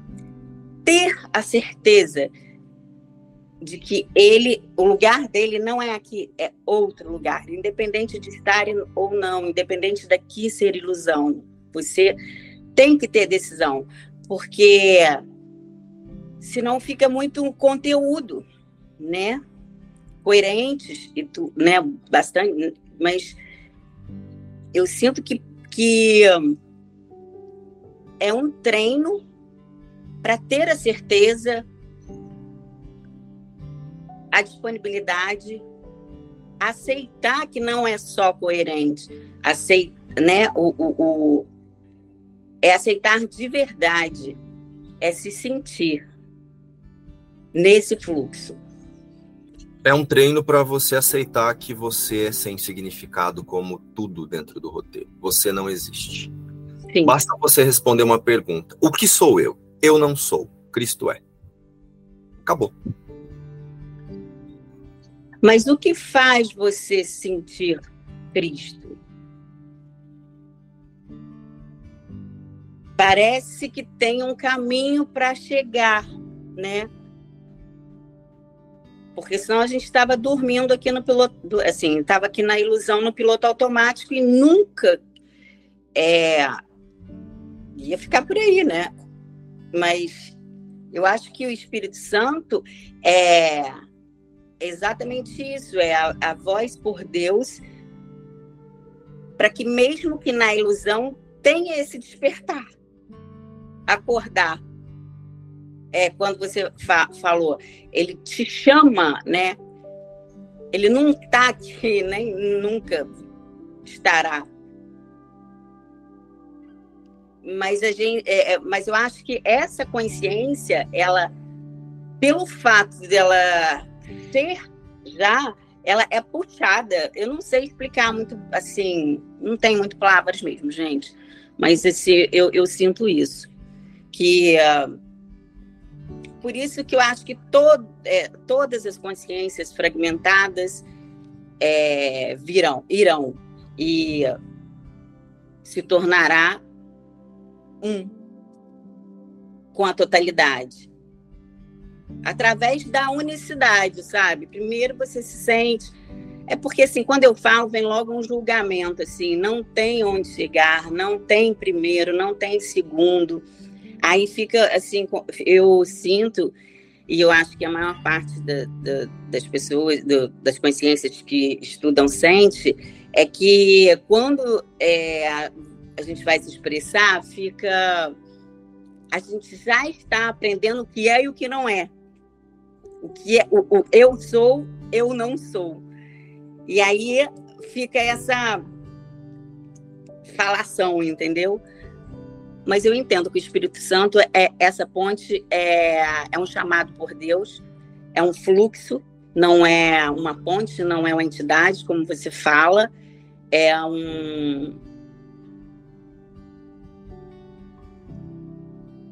ter a certeza de que ele, o lugar dele não é aqui, é outro lugar, independente de estar ou não, independente daqui ser ilusão. Você tem que ter decisão, porque senão fica muito conteúdo, né? Coerentes e tu, né? Bastante, mas eu sinto que, que é um treino para ter a certeza, a disponibilidade, aceitar que não é só coerente, aceitar, né, o, o, é aceitar de verdade, é se sentir nesse fluxo. É um treino para você aceitar que você é sem significado como tudo dentro do roteiro. Você não existe. Sim. Basta você responder uma pergunta: O que sou eu? Eu não sou. Cristo é. Acabou. Mas o que faz você sentir Cristo? Parece que tem um caminho para chegar, né? Porque senão a gente estava dormindo aqui no piloto, assim, estava aqui na ilusão no piloto automático e nunca é, ia ficar por aí, né? Mas eu acho que o Espírito Santo é exatamente isso, é a, a voz por Deus, para que mesmo que na ilusão tenha esse despertar, acordar. É quando você fa falou, ele te chama, né? Ele não está aqui, nem nunca estará mas a gente, é, é, mas eu acho que essa consciência, ela, pelo fato dela ser já, ela é puxada. Eu não sei explicar muito, assim, não tem muito palavras mesmo, gente. Mas esse, eu, eu sinto isso, que uh, por isso que eu acho que to, é, todas as consciências fragmentadas é, virão, irão e se tornará um com a totalidade. Através da unicidade, sabe? Primeiro você se sente. É porque, assim, quando eu falo, vem logo um julgamento, assim, não tem onde chegar, não tem primeiro, não tem segundo. Aí fica, assim, eu sinto, e eu acho que a maior parte da, da, das pessoas, do, das consciências que estudam sente, é que quando é, a gente vai se expressar, fica. A gente já está aprendendo o que é e o que não é. O que é o, o eu sou, eu não sou. E aí fica essa falação, entendeu? Mas eu entendo que o Espírito Santo é essa ponte é, é um chamado por Deus, é um fluxo, não é uma ponte, não é uma entidade, como você fala, é um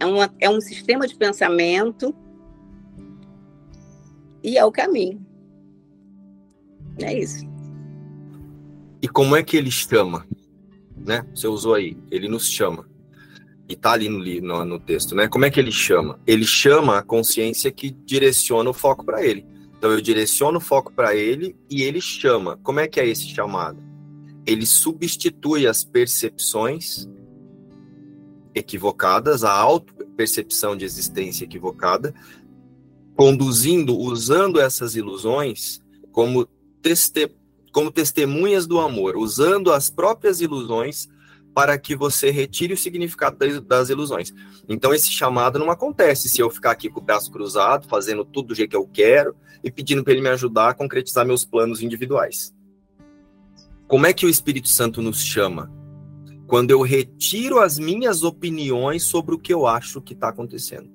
é, uma, é um sistema de pensamento e é o caminho. É isso. E como é que ele chama? Né? Você usou aí, ele nos chama. E tá ali no, no, texto, né? Como é que ele chama? Ele chama a consciência que direciona o foco para ele. Então eu direciono o foco para ele e ele chama. Como é que é esse chamado? Ele substitui as percepções equivocadas, a auto-percepção de existência equivocada, conduzindo, usando essas ilusões como, teste, como testemunhas do amor, usando as próprias ilusões para que você retire o significado das ilusões. Então, esse chamado não acontece se eu ficar aqui com o braço cruzado, fazendo tudo do jeito que eu quero e pedindo para ele me ajudar a concretizar meus planos individuais. Como é que o Espírito Santo nos chama? Quando eu retiro as minhas opiniões sobre o que eu acho que está acontecendo.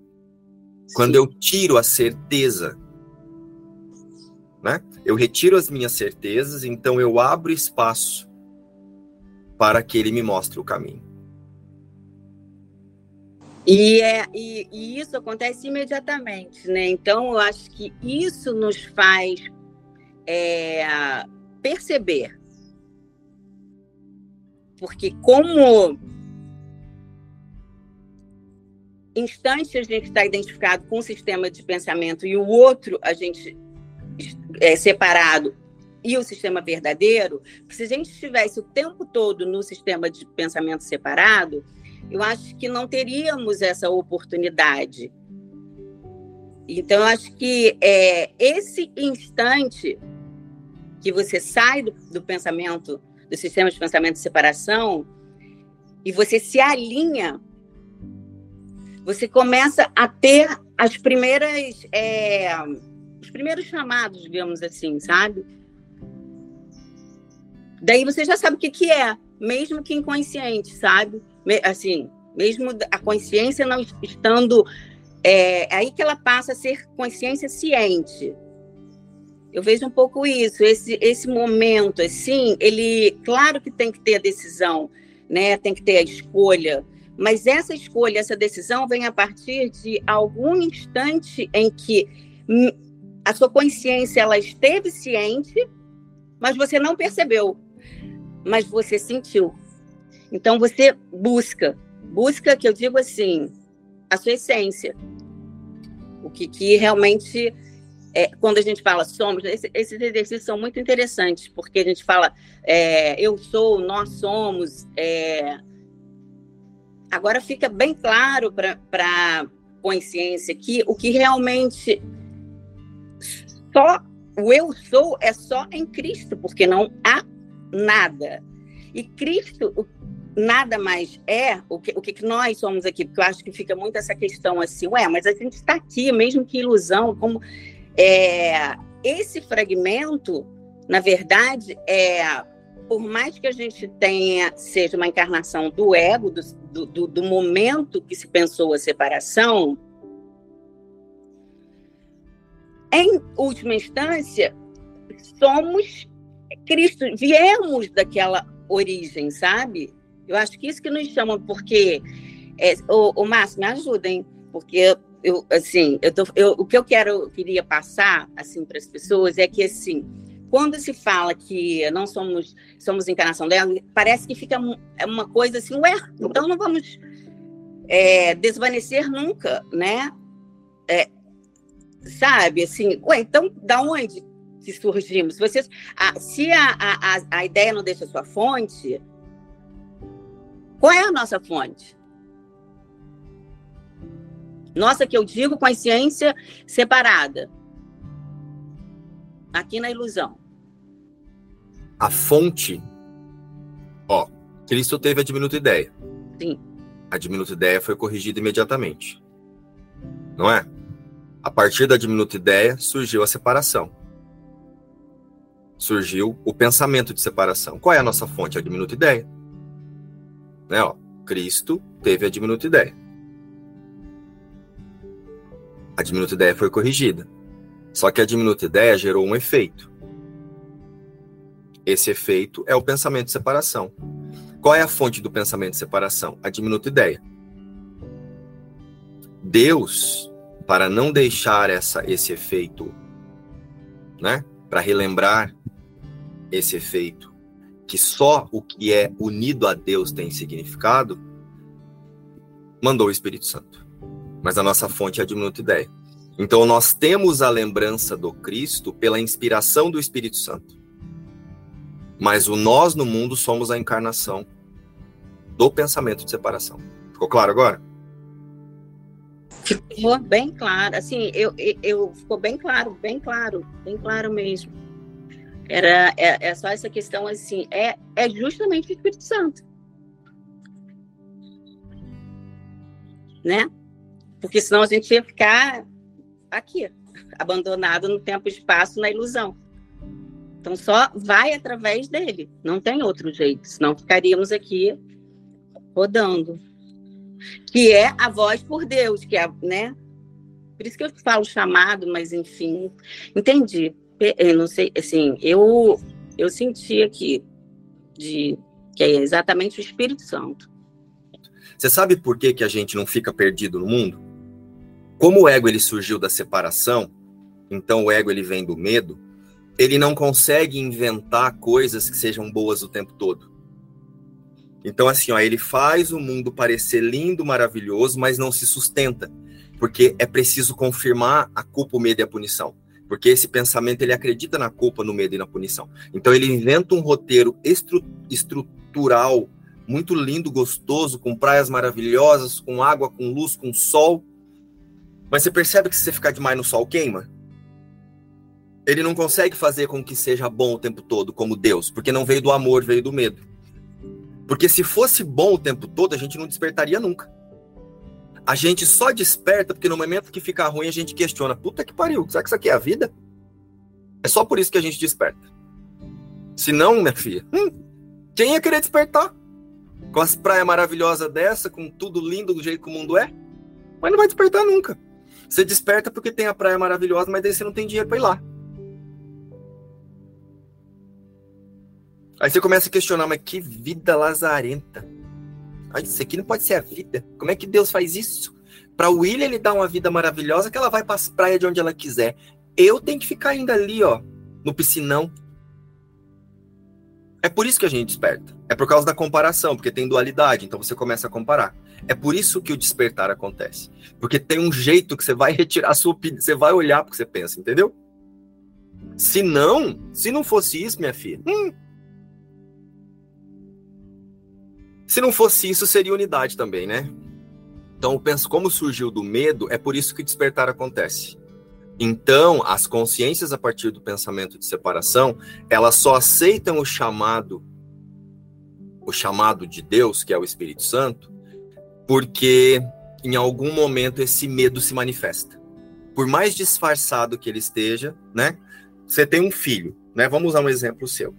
Sim. Quando eu tiro a certeza né? Eu retiro as minhas certezas, então eu abro espaço para que ele me mostre o caminho. E, é, e, e, isso acontece imediatamente, né? Então, eu acho que isso nos faz é, perceber. Porque, como instante a gente está identificado com um sistema de pensamento e o outro a gente é, separado e o sistema verdadeiro, se a gente estivesse o tempo todo no sistema de pensamento separado, eu acho que não teríamos essa oportunidade. Então, eu acho que é, esse instante que você sai do, do pensamento, do sistema de pensamento de separação, e você se alinha, você começa a ter as primeiras. É, os primeiros chamados, digamos assim, sabe? Daí você já sabe o que, que é, mesmo que inconsciente, sabe? Assim, mesmo a consciência não estando. É aí que ela passa a ser consciência ciente. Eu vejo um pouco isso, esse, esse momento, assim, ele, claro que tem que ter a decisão, né? Tem que ter a escolha, mas essa escolha, essa decisão vem a partir de algum instante em que a sua consciência ela esteve ciente, mas você não percebeu, mas você sentiu. Então você busca, busca que eu digo assim, a sua essência. O que, que realmente é, quando a gente fala somos, esse, esses exercícios são muito interessantes, porque a gente fala é, eu sou, nós somos. É... Agora fica bem claro para a consciência que o que realmente só o eu sou é só em Cristo, porque não há nada. E Cristo nada mais é o que, o que nós somos aqui, porque eu acho que fica muito essa questão assim, ué, mas a gente está aqui, mesmo que ilusão, como é, esse fragmento, na verdade, é por mais que a gente tenha seja uma encarnação do ego, do, do, do momento que se pensou a separação, em última instância, somos Cristo, viemos daquela origem, sabe? Eu acho que isso que nos chama, porque é, o, o Márcio, me ajudem, porque eu, assim, eu tô, eu, o que eu quero, eu queria passar assim para as pessoas é que assim, quando se fala que não somos somos encarnação dela, parece que fica é uma coisa assim, ué, então não vamos é, desvanecer nunca, né? É, sabe? Assim, ué, então da onde que surgimos? Vocês, a, se a, a, a ideia não deixa sua fonte, qual é a nossa fonte? Nossa, que eu digo consciência separada. Aqui na ilusão. A fonte. Ó, Cristo teve a diminuta ideia. Sim. A diminuta ideia foi corrigida imediatamente. Não é? A partir da diminuta ideia surgiu a separação. Surgiu o pensamento de separação. Qual é a nossa fonte? A diminuta ideia. Né, ó, Cristo teve a diminuta ideia. A diminuta ideia foi corrigida. Só que a diminuta ideia gerou um efeito. Esse efeito é o pensamento de separação. Qual é a fonte do pensamento de separação? A diminuta ideia. Deus, para não deixar essa, esse efeito, né? Para relembrar esse efeito, que só o que é unido a Deus tem significado, mandou o Espírito Santo. Mas a nossa fonte é a diminuta ideia. Então nós temos a lembrança do Cristo pela inspiração do Espírito Santo. Mas o nós no mundo somos a encarnação do pensamento de separação. Ficou claro agora? Ficou bem claro. Assim, eu, eu, ficou bem claro, bem claro, bem claro mesmo. Era é, é só essa questão assim, é, é justamente o Espírito Santo. Né? Porque senão a gente ia ficar aqui, abandonado no tempo e espaço, na ilusão. Então só vai através dele, não tem outro jeito, senão ficaríamos aqui rodando. Que é a voz por Deus, que é, né? Por isso que eu falo chamado, mas enfim, entendi. Eu não sei, assim, eu eu senti aqui de que é exatamente o Espírito Santo. Você sabe por que, que a gente não fica perdido no mundo? Como o ego ele surgiu da separação, então o ego ele vem do medo, ele não consegue inventar coisas que sejam boas o tempo todo. Então, assim, ó, ele faz o mundo parecer lindo, maravilhoso, mas não se sustenta, porque é preciso confirmar a culpa, o medo e a punição. Porque esse pensamento ele acredita na culpa, no medo e na punição. Então ele inventa um roteiro estru estrutural muito lindo, gostoso, com praias maravilhosas, com água, com luz, com sol. Mas você percebe que se você ficar demais no sol queima? Ele não consegue fazer com que seja bom o tempo todo, como Deus, porque não veio do amor, veio do medo. Porque se fosse bom o tempo todo, a gente não despertaria nunca. A gente só desperta porque no momento que fica ruim a gente questiona: puta que pariu, será que isso aqui é a vida? É só por isso que a gente desperta. Se não, minha filha, hum, quem ia querer despertar? Com as praias maravilhosas dessa, com tudo lindo do jeito que o mundo é? Mas não vai despertar nunca. Você desperta porque tem a praia maravilhosa, mas daí você não tem dinheiro para ir lá. Aí você começa a questionar, mas que vida lazarenta. Isso aqui não pode ser a vida. Como é que Deus faz isso? Para o William ele dá uma vida maravilhosa que ela vai para as praias de onde ela quiser. Eu tenho que ficar ainda ali, ó, no piscinão. É por isso que a gente desperta. É por causa da comparação, porque tem dualidade, então você começa a comparar. É por isso que o despertar acontece. Porque tem um jeito que você vai retirar a sua opinião, você vai olhar porque você pensa, entendeu? Se não, se não fosse isso, minha filha, hum, Se não fosse isso, seria unidade também, né? Então, eu penso como surgiu do medo, é por isso que despertar acontece. Então, as consciências a partir do pensamento de separação, elas só aceitam o chamado o chamado de Deus, que é o Espírito Santo, porque em algum momento esse medo se manifesta. Por mais disfarçado que ele esteja, né? Você tem um filho, né? Vamos usar um exemplo seu.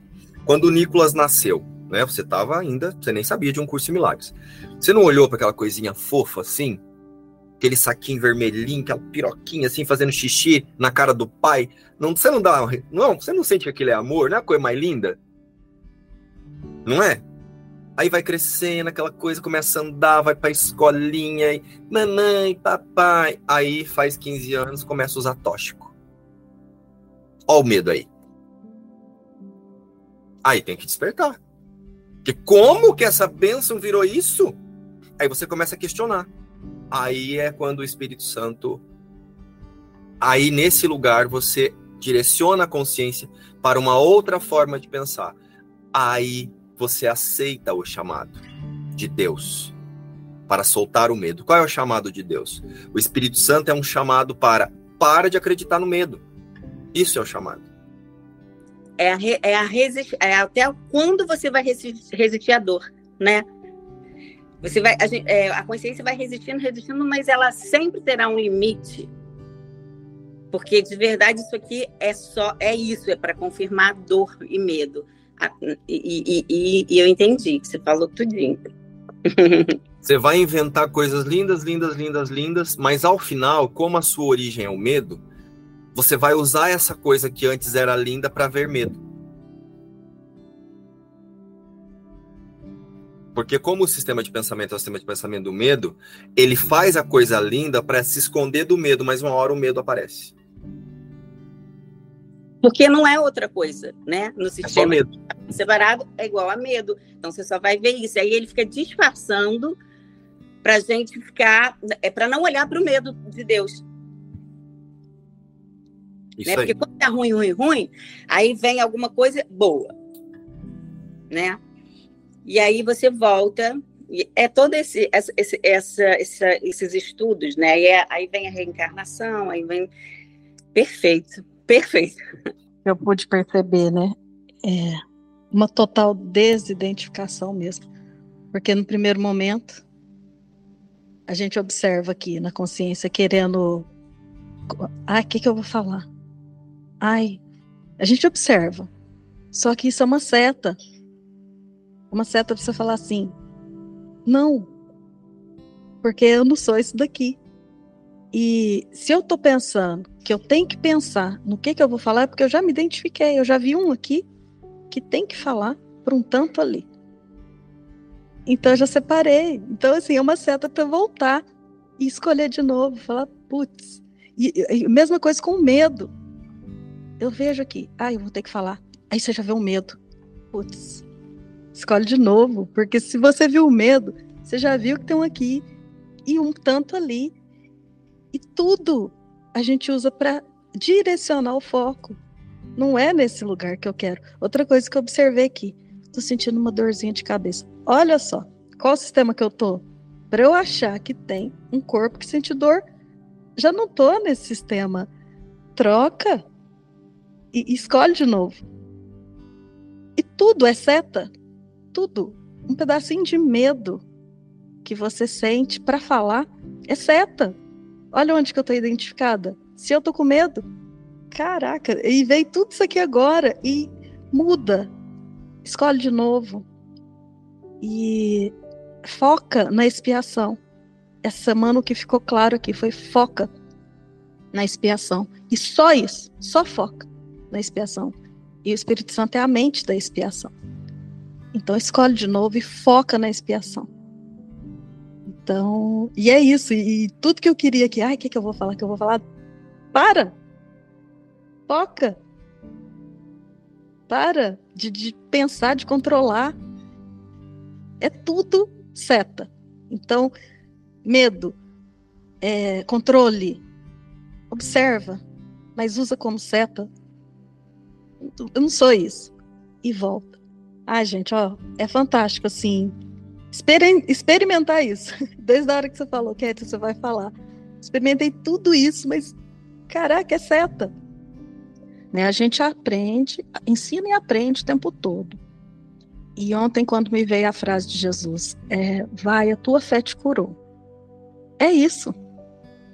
Quando o Nicolas nasceu, né? Você estava ainda, você nem sabia de um curso de milagres. Você não olhou para aquela coisinha fofa assim? Aquele saquinho vermelhinho, aquela piroquinha assim, fazendo xixi na cara do pai. Não, você não dá. Não, você não sente que aquilo é amor, não é a coisa mais linda? Não é? Aí vai crescendo, aquela coisa começa a andar, vai pra escolinha, e mamãe, papai. Aí faz 15 anos, começa a usar tóxico. Ó o medo aí. Aí tem que despertar. Porque como que essa bênção virou isso? Aí você começa a questionar. Aí é quando o Espírito Santo. Aí nesse lugar você direciona a consciência para uma outra forma de pensar. Aí você aceita o chamado de Deus para soltar o medo. Qual é o chamado de Deus? O Espírito Santo é um chamado para para de acreditar no medo. Isso é o chamado é, a, é, a é até quando você vai resistir, resistir à dor, né? Você vai, a, é, a, consciência vai resistindo, resistindo, mas ela sempre terá um limite. Porque de verdade isso aqui é só é isso, é para confirmar dor e medo. E, e, e, e, eu entendi que você falou tudinho. Você vai inventar coisas lindas, lindas, lindas, lindas, mas ao final, como a sua origem é o medo, você vai usar essa coisa que antes era linda para ver medo. Porque como o sistema de pensamento é o sistema de pensamento do medo, ele faz a coisa linda para se esconder do medo, mas uma hora o medo aparece. Porque não é outra coisa, né? No é sistema é separado é igual a medo. Então você só vai ver isso. Aí ele fica disfarçando para gente ficar, é para não olhar para o medo de Deus. Isso né? Porque quando tá ruim, ruim, ruim, aí vem alguma coisa boa, né? E aí você volta é todo esse, esse, essa, essa, esses estudos, né? É, aí vem a reencarnação, aí vem perfeito, perfeito. Eu pude perceber, né? É uma total desidentificação mesmo, porque no primeiro momento a gente observa aqui na consciência querendo, ah, o que que eu vou falar? Ai, a gente observa. Só que isso é uma seta. Uma seta para você falar assim: não, porque eu não sou isso daqui. E se eu estou pensando que eu tenho que pensar no que, que eu vou falar, é porque eu já me identifiquei, eu já vi um aqui que tem que falar para um tanto ali. Então eu já separei. Então, assim, é uma seta para voltar e escolher de novo, falar, putz. E, e, mesma coisa com o medo eu vejo aqui, ah, eu vou ter que falar. Aí você já vê o medo. Putz, escolhe de novo, porque se você viu o medo, você já viu que tem um aqui e um tanto ali. E tudo a gente usa para direcionar o foco. Não é nesse lugar que eu quero. Outra coisa que eu observei aqui, tô sentindo uma dorzinha de cabeça. Olha só, qual sistema que eu tô? Para eu achar que tem um corpo que sente dor, já não tô nesse sistema. Troca e escolhe de novo. E tudo é seta. Tudo. Um pedacinho de medo que você sente para falar é seta. Olha onde que eu tô identificada. Se eu tô com medo, caraca, e veio tudo isso aqui agora e muda. Escolhe de novo. E foca na expiação. Essa semana o que ficou claro aqui foi foca na expiação. E só isso, só foca na expiação. E o Espírito Santo é a mente da expiação. Então escolhe de novo e foca na expiação. Então, e é isso. E, tudo que eu queria que, ai, o que, que eu vou falar? Que eu vou falar? Para! Foca! Para de, de pensar, de controlar. É tudo seta. Então, medo, é, controle, observa, mas usa como seta eu não sou isso. E volta. Ai, gente, ó, é fantástico, assim. Exper experimentar isso. Desde a hora que você falou, Kétia, você vai falar. Experimentei tudo isso, mas, caraca, é seta. Né? A gente aprende, ensina e aprende o tempo todo. E ontem, quando me veio a frase de Jesus, é, vai, a tua fé te curou. É isso.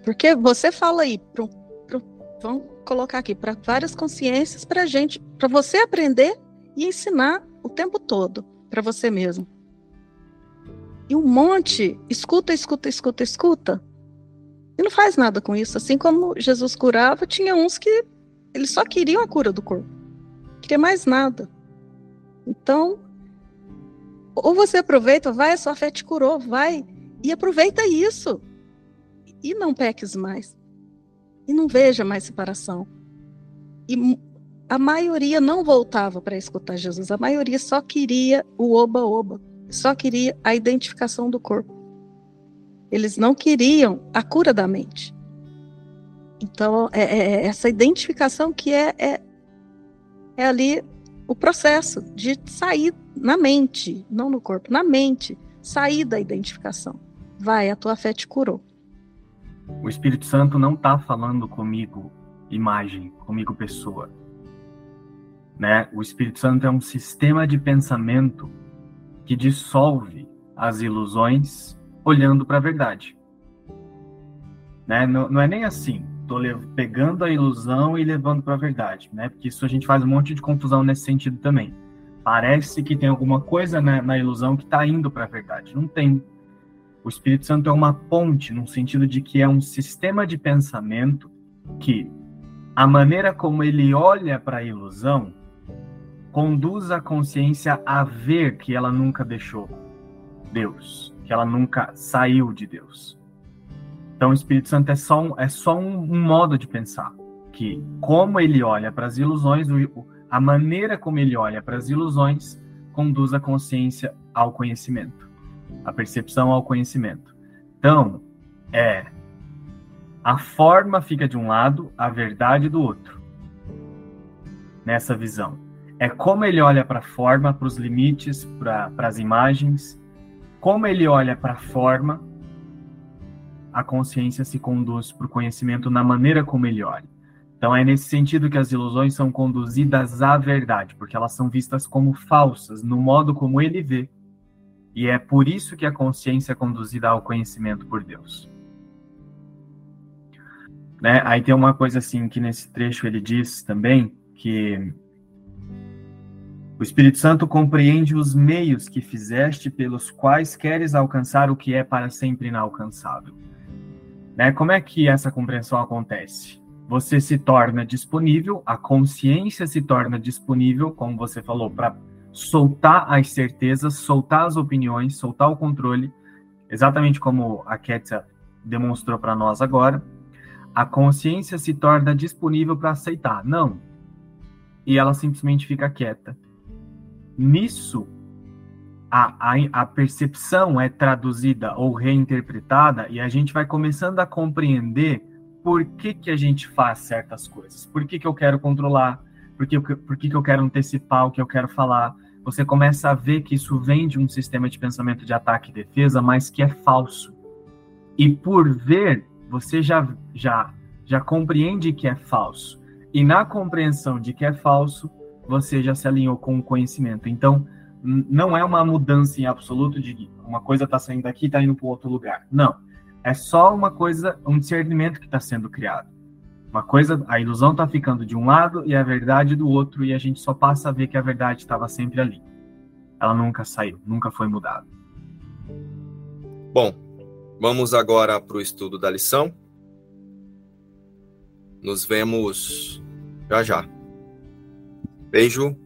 Porque você fala aí, pro, pro, vamos colocar aqui para várias consciências para gente, para você aprender e ensinar o tempo todo para você mesmo. E um monte escuta, escuta, escuta, escuta e não faz nada com isso. Assim como Jesus curava, tinha uns que eles só queriam a cura do corpo, queria mais nada. Então, ou você aproveita, vai, a sua fé te curou, vai e aproveita isso e não peques mais e não veja mais separação. E a maioria não voltava para escutar Jesus, a maioria só queria o oba-oba, só queria a identificação do corpo. Eles não queriam a cura da mente. Então, é, é, é essa identificação que é, é, é ali o processo de sair na mente, não no corpo, na mente, sair da identificação. Vai, a tua fé te curou. O Espírito Santo não está falando comigo imagem, comigo pessoa. Né? O Espírito Santo é um sistema de pensamento que dissolve as ilusões olhando para a verdade. Né? Não, não, é nem assim, estou pegando a ilusão e levando para a verdade, né? porque isso a gente faz um monte de confusão nesse sentido também. Parece que tem alguma coisa né, na ilusão que está indo para a verdade. Não tem. O Espírito Santo é uma ponte, no sentido de que é um sistema de pensamento que a maneira como ele olha para a ilusão conduz a consciência a ver que ela nunca deixou. Deus, que ela nunca saiu de Deus. Então, o Espírito Santo é só um, é só um, modo de pensar, que como ele olha para as ilusões, a maneira como ele olha para as ilusões conduz a consciência ao conhecimento, a percepção ao conhecimento. Então, é a forma fica de um lado, a verdade do outro. Nessa visão. É como ele olha para a forma, para os limites, para as imagens. Como ele olha para a forma, a consciência se conduz para o conhecimento na maneira como ele olha. Então é nesse sentido que as ilusões são conduzidas à verdade, porque elas são vistas como falsas no modo como ele vê. E é por isso que a consciência é conduzida ao conhecimento por Deus. Né? Aí tem uma coisa assim que nesse trecho ele diz também que o Espírito Santo compreende os meios que fizeste pelos quais queres alcançar o que é para sempre inalcançável. Né? Como é que essa compreensão acontece? Você se torna disponível, a consciência se torna disponível, como você falou, para soltar as certezas, soltar as opiniões, soltar o controle, exatamente como a Ketia demonstrou para nós agora a consciência se torna disponível para aceitar. Não. E ela simplesmente fica quieta. Nisso, a, a, a, percepção é traduzida ou reinterpretada e a gente vai começando a compreender por que, que a gente faz certas coisas. Por que, que eu quero controlar? Por que, por que, que eu quero antecipar o que eu quero falar? Você começa a ver que isso vem de um sistema de pensamento de ataque e defesa, mas que é falso. E por ver você já, já, já compreende que é falso. E na compreensão de que é falso, você já se alinhou com o conhecimento. Então, não é uma mudança em absoluto de uma coisa está saindo daqui e está indo para outro lugar. Não. É só uma coisa, um discernimento que está sendo criado. Uma coisa, a ilusão está ficando de um lado e a verdade do outro, e a gente só passa a ver que a verdade estava sempre ali. Ela nunca saiu, nunca foi mudada. Bom, Vamos agora para o estudo da lição. Nos vemos já já. Beijo